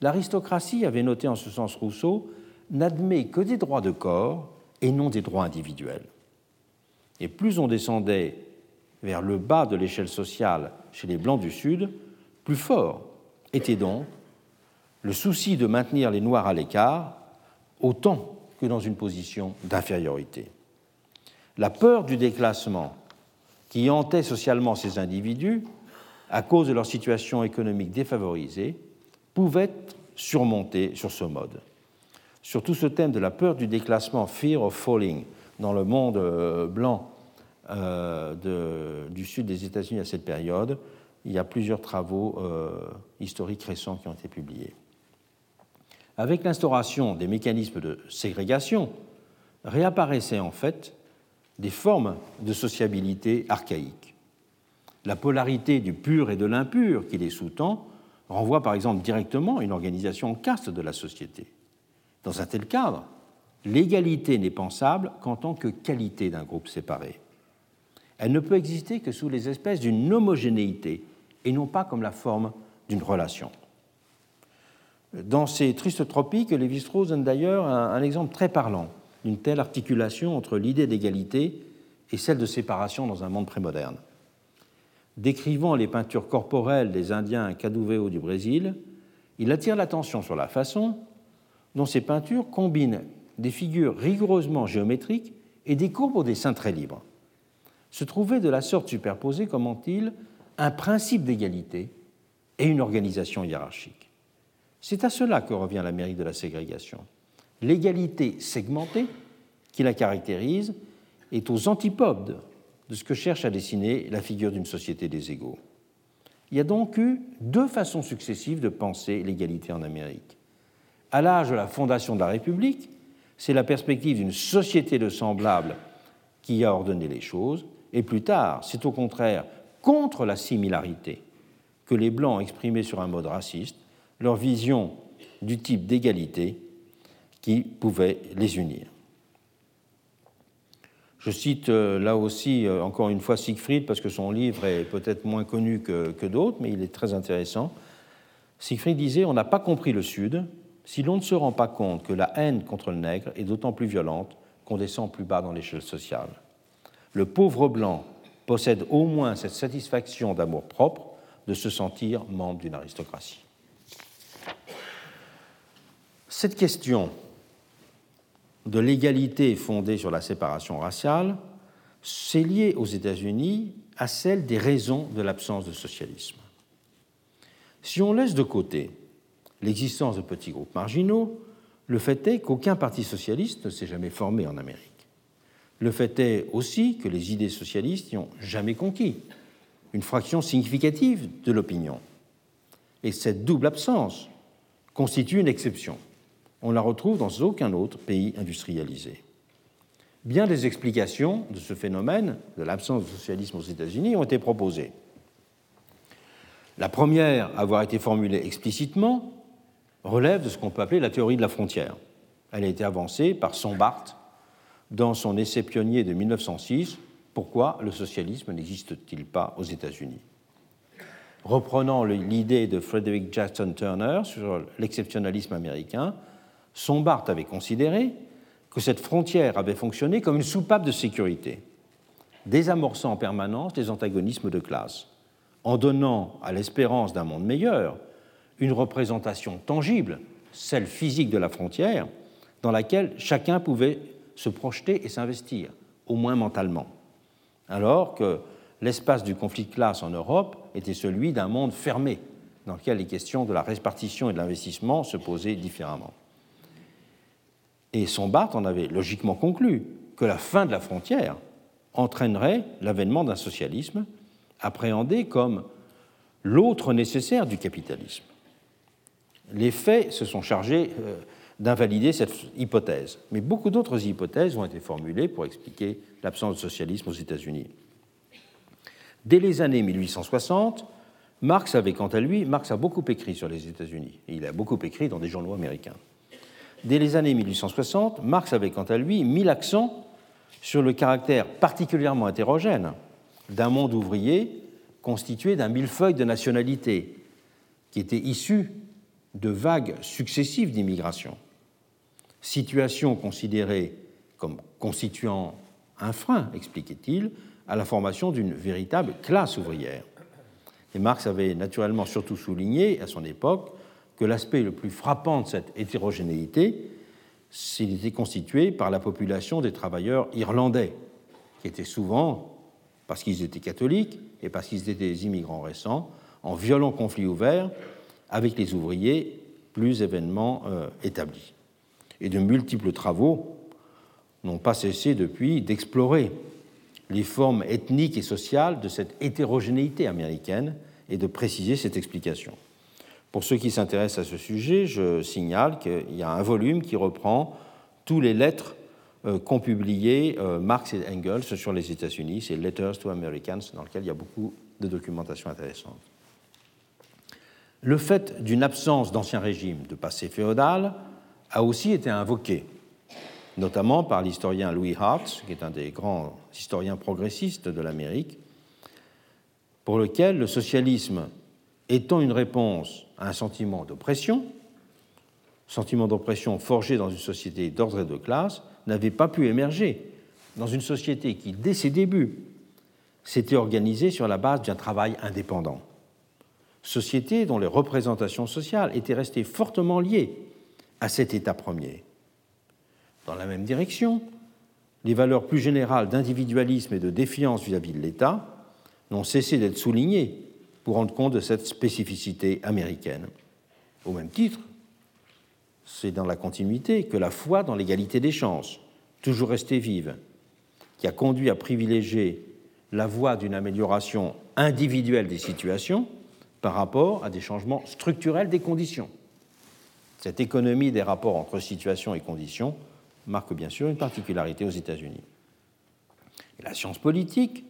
L'aristocratie, avait noté en ce sens Rousseau, n'admet que des droits de corps et non des droits individuels. Et plus on descendait vers le bas de l'échelle sociale chez les Blancs du Sud, plus fort était donc le souci de maintenir les Noirs à l'écart autant que dans une position d'infériorité. La peur du déclassement qui hantait socialement ces individus à cause de leur situation économique défavorisée pouvait être surmontée sur ce mode. Sur tout ce thème de la peur du déclassement, Fear of Falling, dans le monde euh, blanc euh, du sud des États-Unis à cette période, il y a plusieurs travaux euh, historiques récents qui ont été publiés. Avec l'instauration des mécanismes de ségrégation, réapparaissaient en fait des formes de sociabilité archaïques. La polarité du pur et de l'impur qui les sous-tend renvoie par exemple directement à une organisation en caste de la société. Dans un tel cadre, l'égalité n'est pensable qu'en tant que qualité d'un groupe séparé. Elle ne peut exister que sous les espèces d'une homogénéité et non pas comme la forme d'une relation. Dans ces tristes tropiques, Lévi-Strauss donne d'ailleurs un, exemple très parlant d'une telle articulation entre l'idée d'égalité et celle de séparation dans un monde prémoderne. Décrivant les peintures corporelles des Indiens Caduveo du Brésil, il attire l'attention sur la façon dont ces peintures combinent des figures rigoureusement géométriques et des courbes au dessin très libre. Se trouvait de la sorte superposée, comment-il, un principe d'égalité et une organisation hiérarchique. C'est à cela que revient l'Amérique de la ségrégation. L'égalité segmentée qui la caractérise est aux antipodes de ce que cherche à dessiner la figure d'une société des égaux. Il y a donc eu deux façons successives de penser l'égalité en Amérique. À l'âge de la fondation de la République, c'est la perspective d'une société de semblables qui a ordonné les choses, et plus tard, c'est au contraire contre la similarité que les Blancs exprimaient sur un mode raciste leur vision du type d'égalité qui pouvait les unir. Je cite euh, là aussi, euh, encore une fois, Siegfried, parce que son livre est peut-être moins connu que, que d'autres, mais il est très intéressant. Siegfried disait On n'a pas compris le Sud si l'on ne se rend pas compte que la haine contre le nègre est d'autant plus violente qu'on descend plus bas dans l'échelle sociale. Le pauvre blanc possède au moins cette satisfaction d'amour propre de se sentir membre d'une aristocratie. Cette question de l'égalité fondée sur la séparation raciale, c'est lié aux États-Unis à celle des raisons de l'absence de socialisme. Si on laisse de côté l'existence de petits groupes marginaux, le fait est qu'aucun parti socialiste ne s'est jamais formé en Amérique. Le fait est aussi que les idées socialistes n'y ont jamais conquis une fraction significative de l'opinion. Et cette double absence constitue une exception on la retrouve dans aucun autre pays industrialisé. Bien des explications de ce phénomène, de l'absence de socialisme aux États-Unis, ont été proposées. La première à avoir été formulée explicitement relève de ce qu'on peut appeler la théorie de la frontière. Elle a été avancée par Sombart dans son essai pionnier de 1906 Pourquoi le socialisme n'existe-t-il pas aux États-Unis? Reprenant l'idée de Frederick Jackson Turner sur l'exceptionnalisme américain, Sombart avait considéré que cette frontière avait fonctionné comme une soupape de sécurité, désamorçant en permanence les antagonismes de classe, en donnant à l'espérance d'un monde meilleur une représentation tangible, celle physique de la frontière, dans laquelle chacun pouvait se projeter et s'investir, au moins mentalement. Alors que l'espace du conflit de classe en Europe était celui d'un monde fermé, dans lequel les questions de la répartition et de l'investissement se posaient différemment. Et Sombart en avait logiquement conclu que la fin de la frontière entraînerait l'avènement d'un socialisme appréhendé comme l'autre nécessaire du capitalisme. Les faits se sont chargés euh, d'invalider cette hypothèse, mais beaucoup d'autres hypothèses ont été formulées pour expliquer l'absence de socialisme aux États-Unis. Dès les années 1860, Marx avait quant à lui, Marx a beaucoup écrit sur les États-Unis, il a beaucoup écrit dans des journaux américains. Dès les années 1860, Marx avait quant à lui mis l'accent sur le caractère particulièrement hétérogène d'un monde ouvrier constitué d'un millefeuille de nationalités qui était issu de vagues successives d'immigration. Situation considérée comme constituant un frein, expliquait-il, à la formation d'une véritable classe ouvrière. Et Marx avait naturellement surtout souligné à son époque que l'aspect le plus frappant de cette hétérogénéité, s'il était constitué par la population des travailleurs irlandais, qui étaient souvent, parce qu'ils étaient catholiques et parce qu'ils étaient des immigrants récents, en violent conflit ouvert avec les ouvriers plus événements euh, établis. Et de multiples travaux n'ont pas cessé depuis d'explorer les formes ethniques et sociales de cette hétérogénéité américaine et de préciser cette explication. Pour ceux qui s'intéressent à ce sujet, je signale qu'il y a un volume qui reprend tous les lettres euh, qu'ont publiées euh, Marx et Engels sur les États-Unis, c'est Letters to Americans, dans lequel il y a beaucoup de documentation intéressante. Le fait d'une absence d'ancien régime de passé féodal a aussi été invoqué, notamment par l'historien Louis Hart, qui est un des grands historiens progressistes de l'Amérique, pour lequel le socialisme étant une réponse à un sentiment d'oppression, sentiment d'oppression forgé dans une société d'ordre et de classe, n'avait pas pu émerger dans une société qui, dès ses débuts, s'était organisée sur la base d'un travail indépendant. Société dont les représentations sociales étaient restées fortement liées à cet état premier. Dans la même direction, les valeurs plus générales d'individualisme et de défiance vis-à-vis de l'État n'ont cessé d'être soulignées pour rendre compte de cette spécificité américaine. Au même titre, c'est dans la continuité que la foi dans l'égalité des chances, toujours restée vive, qui a conduit à privilégier la voie d'une amélioration individuelle des situations par rapport à des changements structurels des conditions. Cette économie des rapports entre situations et conditions marque bien sûr une particularité aux États-Unis. la science politique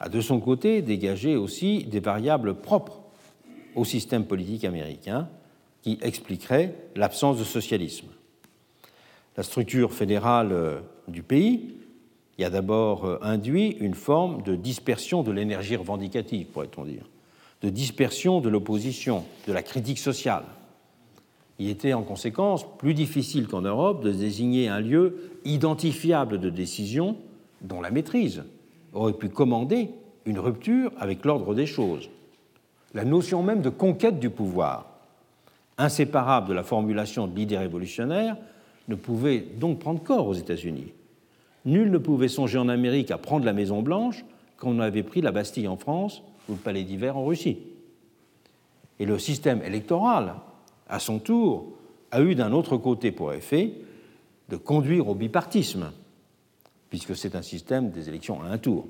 a de son côté dégagé aussi des variables propres au système politique américain qui expliqueraient l'absence de socialisme. La structure fédérale euh, du pays y a d'abord euh, induit une forme de dispersion de l'énergie revendicative, pourrait-on dire, de dispersion de l'opposition, de la critique sociale. Il était en conséquence plus difficile qu'en Europe de désigner un lieu identifiable de décision dont la maîtrise aurait pu commander une rupture avec l'ordre des choses. La notion même de conquête du pouvoir, inséparable de la formulation de l'idée révolutionnaire, ne pouvait donc prendre corps aux États-Unis. Nul ne pouvait songer en Amérique à prendre la Maison Blanche quand on avait pris la Bastille en France ou Palais d'hiver en Russie. Et le système électoral, à son tour, a eu d'un autre côté pour effet de conduire au bipartisme, puisque c'est un système des élections à un tour,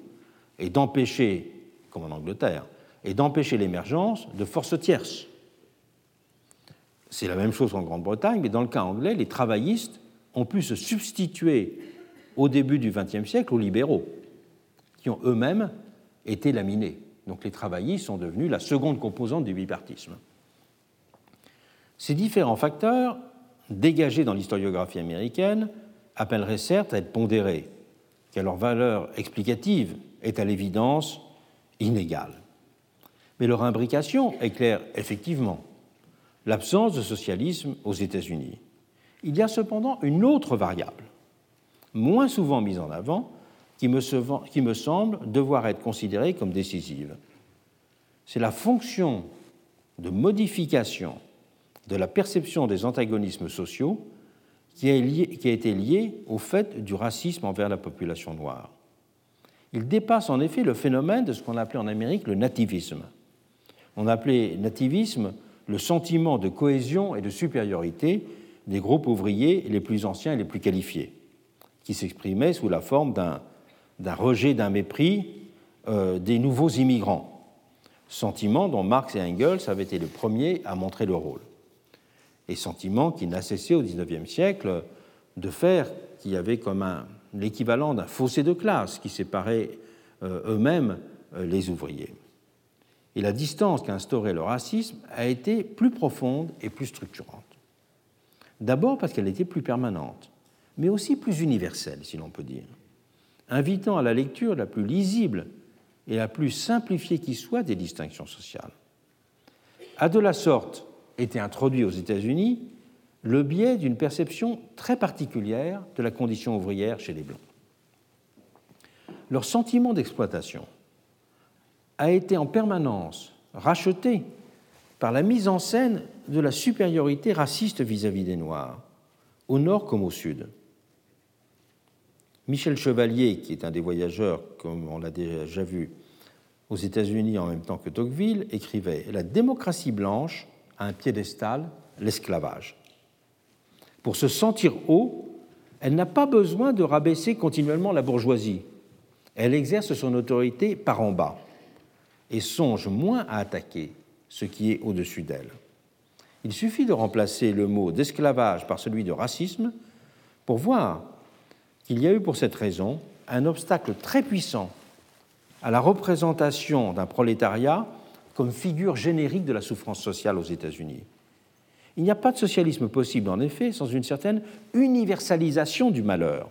et d'empêcher, comme en Angleterre, et d'empêcher l'émergence de forces tierces. C'est la même chose en Grande-Bretagne, mais dans le cas anglais, les travaillistes ont pu se substituer au début du XXe siècle aux libéraux, qui ont eux-mêmes été laminés. Donc les travaillistes sont devenus la seconde composante du bipartisme. Ces différents facteurs, dégagés dans l'historiographie américaine, appelleraient certes à être pondérés, car leur valeur explicative est à l'évidence inégale. Mais leur imbrication éclaire effectivement l'absence de socialisme aux États-Unis. Il y a cependant une autre variable, moins souvent mise en avant, qui me, semble devoir être considérée comme décisive. C'est la fonction de modification de la perception des antagonismes sociaux qui a, qui a, été liée au fait du racisme envers la population noire. Il dépasse en effet le phénomène de ce qu'on appelait en Amérique le nativisme. On appelait nativisme le sentiment de cohésion et de supériorité des groupes ouvriers les plus anciens et les plus qualifiés, qui s'exprimait sous la forme d'un rejet, d'un mépris euh, des nouveaux immigrants, sentiment dont Marx et Engels avaient été les premiers à montrer le rôle, et sentiment qui n'a cessé au XIXe siècle de faire qu'il y avait comme l'équivalent d'un fossé de classe qui séparait euh, eux-mêmes euh, les ouvriers. Et la distance qu'a instaurée le racisme a été plus profonde et plus structurante. D'abord parce qu'elle était plus permanente, mais aussi plus universelle, si l'on peut dire, invitant à la lecture la plus lisible et la plus simplifiée qui soit des distinctions sociales. A de la sorte été introduit aux États-Unis le biais d'une perception très particulière de la condition ouvrière chez les Blancs. leur sentiment d'exploitation a été en permanence racheté par la mise en scène de la supériorité raciste vis-à-vis des Noirs, au nord comme au sud. Michel Chevalier, qui est un des voyageurs, comme on l'a déjà vu, aux États-Unis en même temps que Tocqueville, écrivait La démocratie blanche a un piédestal, l'esclavage. Pour se sentir haut, elle n'a pas besoin de rabaisser continuellement la bourgeoisie. Elle exerce son autorité par en bas et songe moins à attaquer ce qui est au-dessus d'elle. Il suffit de remplacer le mot d'esclavage par celui de racisme pour voir qu'il y a eu pour cette raison un obstacle très puissant à la représentation d'un prolétariat comme figure générique de la souffrance sociale aux États-Unis. Il n'y a pas de socialisme possible, en effet, sans une certaine universalisation du malheur,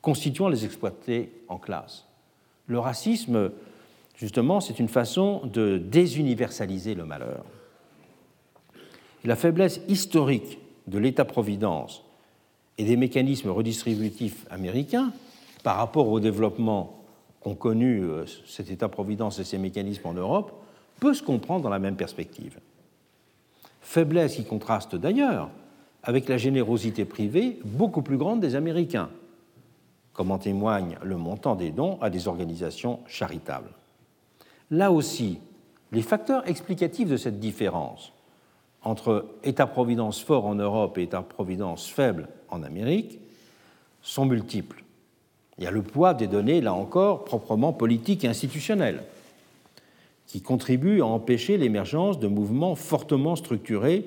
constituant les exploités en classe. Le racisme Justement, c'est une façon de désuniversaliser le malheur. la faiblesse historique de l'État-providence et des mécanismes redistributifs américains par rapport au développement qu'ont connu euh, cet État-providence et ces mécanismes en Europe peut se comprendre dans la même perspective. Faiblesse qui contraste d'ailleurs avec la générosité privée beaucoup plus grande des Américains, comme en témoigne le montant des dons à des organisations charitables. Là aussi, les facteurs explicatifs de cette différence entre État-providence fort en Europe et État-providence faible en Amérique sont multiples. Il y a le poids des données, là encore, proprement politiques et institutionnelles, qui contribuent à empêcher l'émergence de mouvements fortement structurés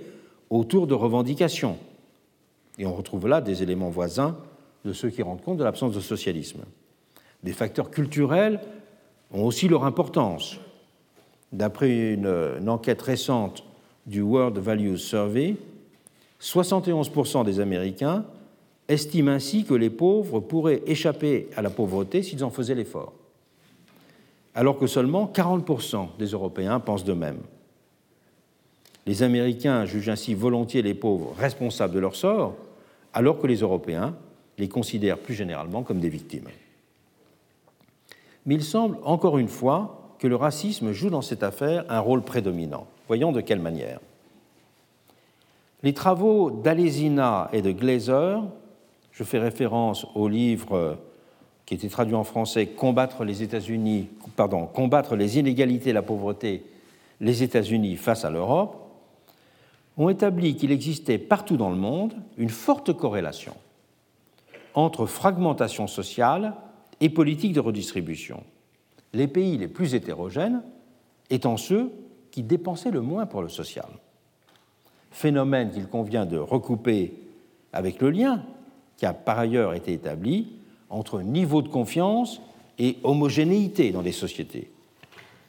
autour de revendications. Et on retrouve là des éléments voisins de ceux qui rendent compte de l'absence de socialisme. Des facteurs culturels ont aussi leur importance. D'après une, enquête récente du World Values Survey, 71% des Américains estiment ainsi que les pauvres pourraient échapper à la pauvreté s'ils en faisaient l'effort, alors que seulement 40% des Européens pensent de même. Les Américains jugent ainsi volontiers les pauvres responsables de leur sort, alors que les Européens les considèrent plus généralement comme des victimes mais il semble encore une fois que le racisme joue dans cette affaire un rôle prédominant. Voyons de quelle manière. Les travaux d'Alesina et de Glazer, je fais référence au livre qui était traduit en français Combattre les États-Unis, Combattre les inégalités et la pauvreté, les États-Unis face à l'Europe, ont établi qu'il existait partout dans le monde une forte corrélation entre fragmentation sociale et politique de redistribution. Les pays les plus hétérogènes étant ceux qui dépensaient le moins pour le social. Phénomène qu'il convient de recouper avec le lien qui a par ailleurs été établi entre niveau de confiance et homogénéité dans les sociétés.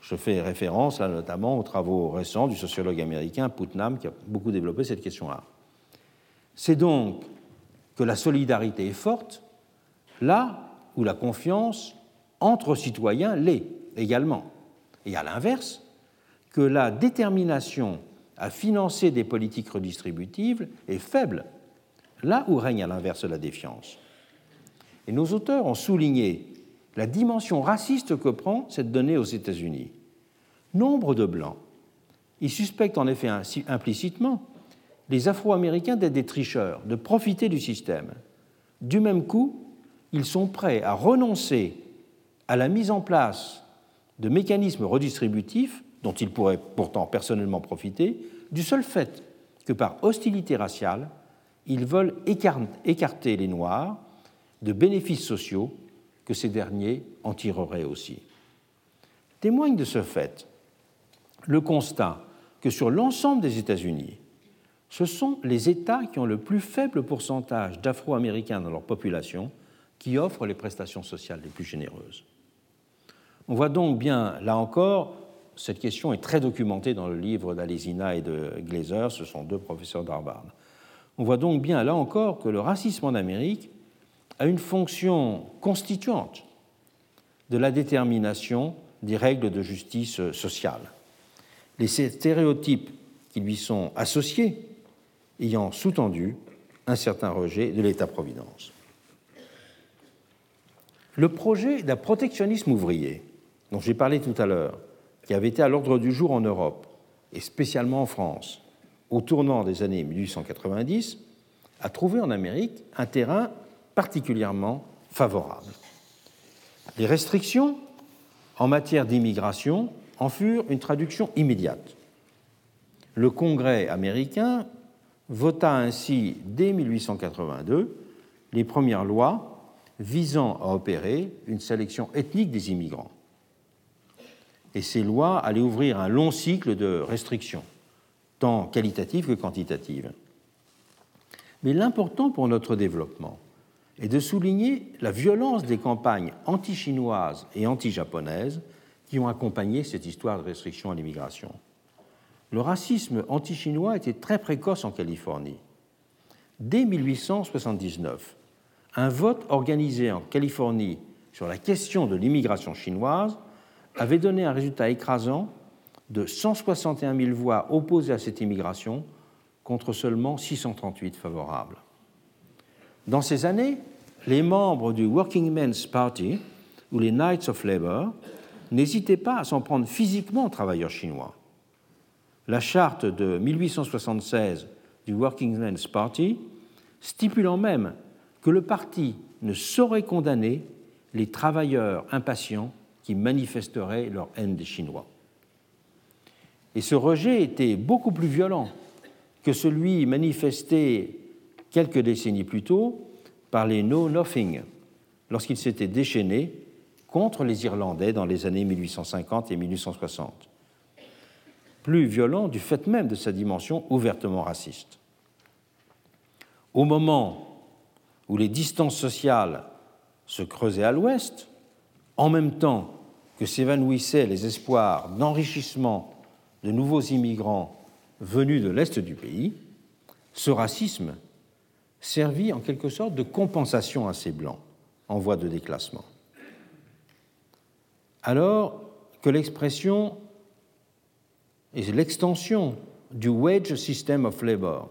Je fais référence là notamment aux travaux récents du sociologue américain Putnam qui a beaucoup développé cette question-là. C'est donc que la solidarité est forte là où la confiance entre citoyens l'est également. Et à l'inverse, que la détermination à financer des politiques redistributives est faible, là où règne à l'inverse la défiance. Et nos auteurs ont souligné la dimension raciste que prend cette donnée aux États-Unis. Nombre de Blancs ils suspectent en effet implicitement les Afro-Américains d'être des tricheurs, de profiter du système. Du même coup, ils sont prêts à renoncer à la mise en place de mécanismes redistributifs dont ils pourraient pourtant personnellement profiter, du seul fait que par hostilité raciale, ils veulent écarter les Noirs de bénéfices sociaux que ces derniers en tireraient aussi. Témoigne de ce fait le constat que sur l'ensemble des États-Unis, ce sont les États qui ont le plus faible pourcentage d'Afro-Américains dans leur population qui offrent les prestations sociales les plus généreuses. On voit donc bien, là encore, cette question est très documentée dans le livre d'Alesina et de Glazer, ce sont deux professeurs d'Harvard. On voit donc bien, là encore, que le racisme en Amérique a une fonction constituante de la détermination des règles de justice sociale. Les stéréotypes qui lui sont associés ayant sous-tendu un certain rejet de l'État-providence. Le projet d'un protectionnisme ouvrier, dont j'ai parlé tout à l'heure, qui avait été à l'ordre du jour en Europe, et spécialement en France, au tournant des années 1890, a trouvé en Amérique un terrain particulièrement favorable. Les restrictions en matière d'immigration en furent une traduction immédiate. Le Congrès américain vota ainsi dès 1882 les premières lois visant à opérer une sélection ethnique des immigrants. Et ces lois allaient ouvrir un long cycle de restrictions, tant qualitatives que quantitatives. Mais l'important pour notre développement est de souligner la violence des campagnes anti-chinoises et anti-japonaises qui ont accompagné cette histoire de restriction à l'immigration. Le racisme anti-chinois était très précoce en Californie. Dès 1879, un vote organisé en Californie sur la question de l'immigration chinoise avait donné un résultat écrasant de 161 000 voix opposées à cette immigration contre seulement 638 favorables. Dans ces années, les membres du Working Men's Party ou les Knights of Labour n'hésitaient pas à s'en prendre physiquement aux travailleurs chinois. La charte de 1876 du Working Men's Party stipulant même que le parti ne saurait condamner les travailleurs impatients qui manifesteraient leur haine des Chinois. Et ce rejet était beaucoup plus violent que celui manifesté quelques décennies plus tôt par les Know Nothing, lorsqu'ils s'étaient déchaînés contre les Irlandais dans les années 1850 et 1860. Plus violent du fait même de sa dimension ouvertement raciste. Au moment où les distances sociales se creusaient à l'ouest, en même temps que s'évanouissaient les espoirs d'enrichissement de nouveaux immigrants venus de l'Est du pays, ce racisme servit en quelque sorte de compensation à ces Blancs en voie de déclassement. Alors que l'expression et l'extension du wage system of labor,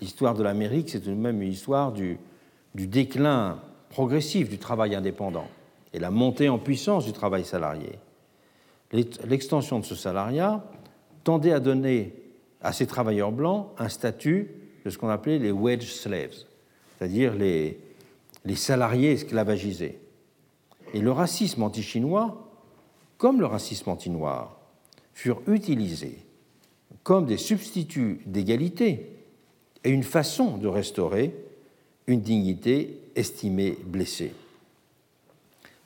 l'histoire de l'Amérique, c'est tout de même une histoire du, du déclin progressif du travail indépendant et la montée en puissance du travail salarié. L'extension de ce salariat tendait à donner à ces travailleurs blancs un statut de ce qu'on appelait les wage slaves, c'est-à-dire les, salariés esclavagisés. Et le racisme anti-chinois, comme le racisme anti-noir, furent utilisés comme des substituts d'égalité et une façon de restaurer une dignité estimée blessée.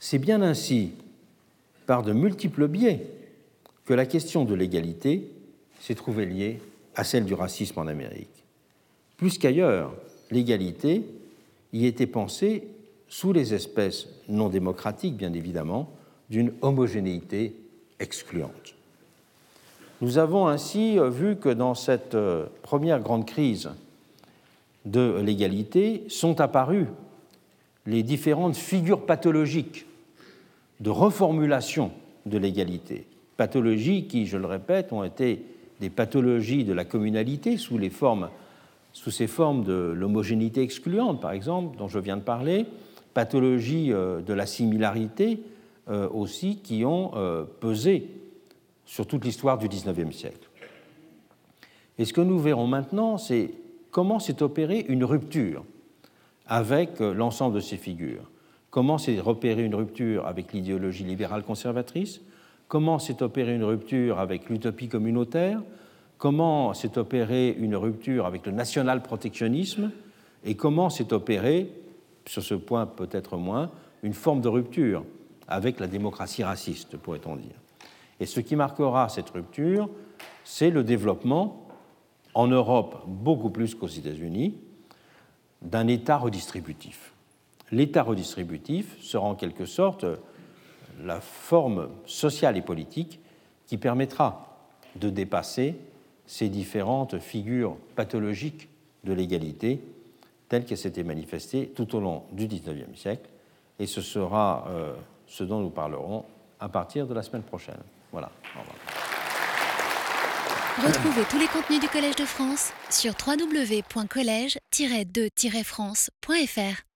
C'est bien ainsi, par de multiples biais, que la question de l'égalité s'est trouvée liée à celle du racisme en Amérique. Plus qu'ailleurs, l'égalité y était pensée sous les espèces non démocratiques, bien évidemment, d'une homogénéité excluante. Nous avons ainsi vu que dans cette euh, première grande crise de l'égalité sont apparues les différentes figures pathologiques de reformulation de l'égalité pathologies qui, je le répète, ont été des pathologies de la communalité sous, les formes, sous ces formes de l'homogénéité excluante, par exemple, dont je viens de parler, pathologies euh, de la similarité euh, aussi qui ont euh, pesé sur toute l'histoire du XIXe siècle. Et ce que nous verrons maintenant, c'est comment s'est opérée une rupture avec l'ensemble de ces figures. Comment s'est repérée une rupture avec l'idéologie libérale conservatrice? Comment s'est opérée une rupture avec l'utopie communautaire, comment s'est opérée une rupture avec le national-protectionnisme, et comment s'est opérée, sur ce point peut-être moins, une forme de rupture avec la démocratie raciste, pourrait-on dire? Et ce qui marquera cette rupture, c'est le développement, en Europe beaucoup plus qu'aux États-Unis, d'un État redistributif. L'État redistributif sera en quelque sorte la forme sociale et politique qui permettra de dépasser ces différentes figures pathologiques de l'égalité telles qu'elles s'étaient manifestées tout au long du XIXe siècle. Et ce sera euh, ce dont nous parlerons à partir de la semaine prochaine. Voilà. Retrouvez tous les contenus du Collège de France sur www.colège-2-france.fr.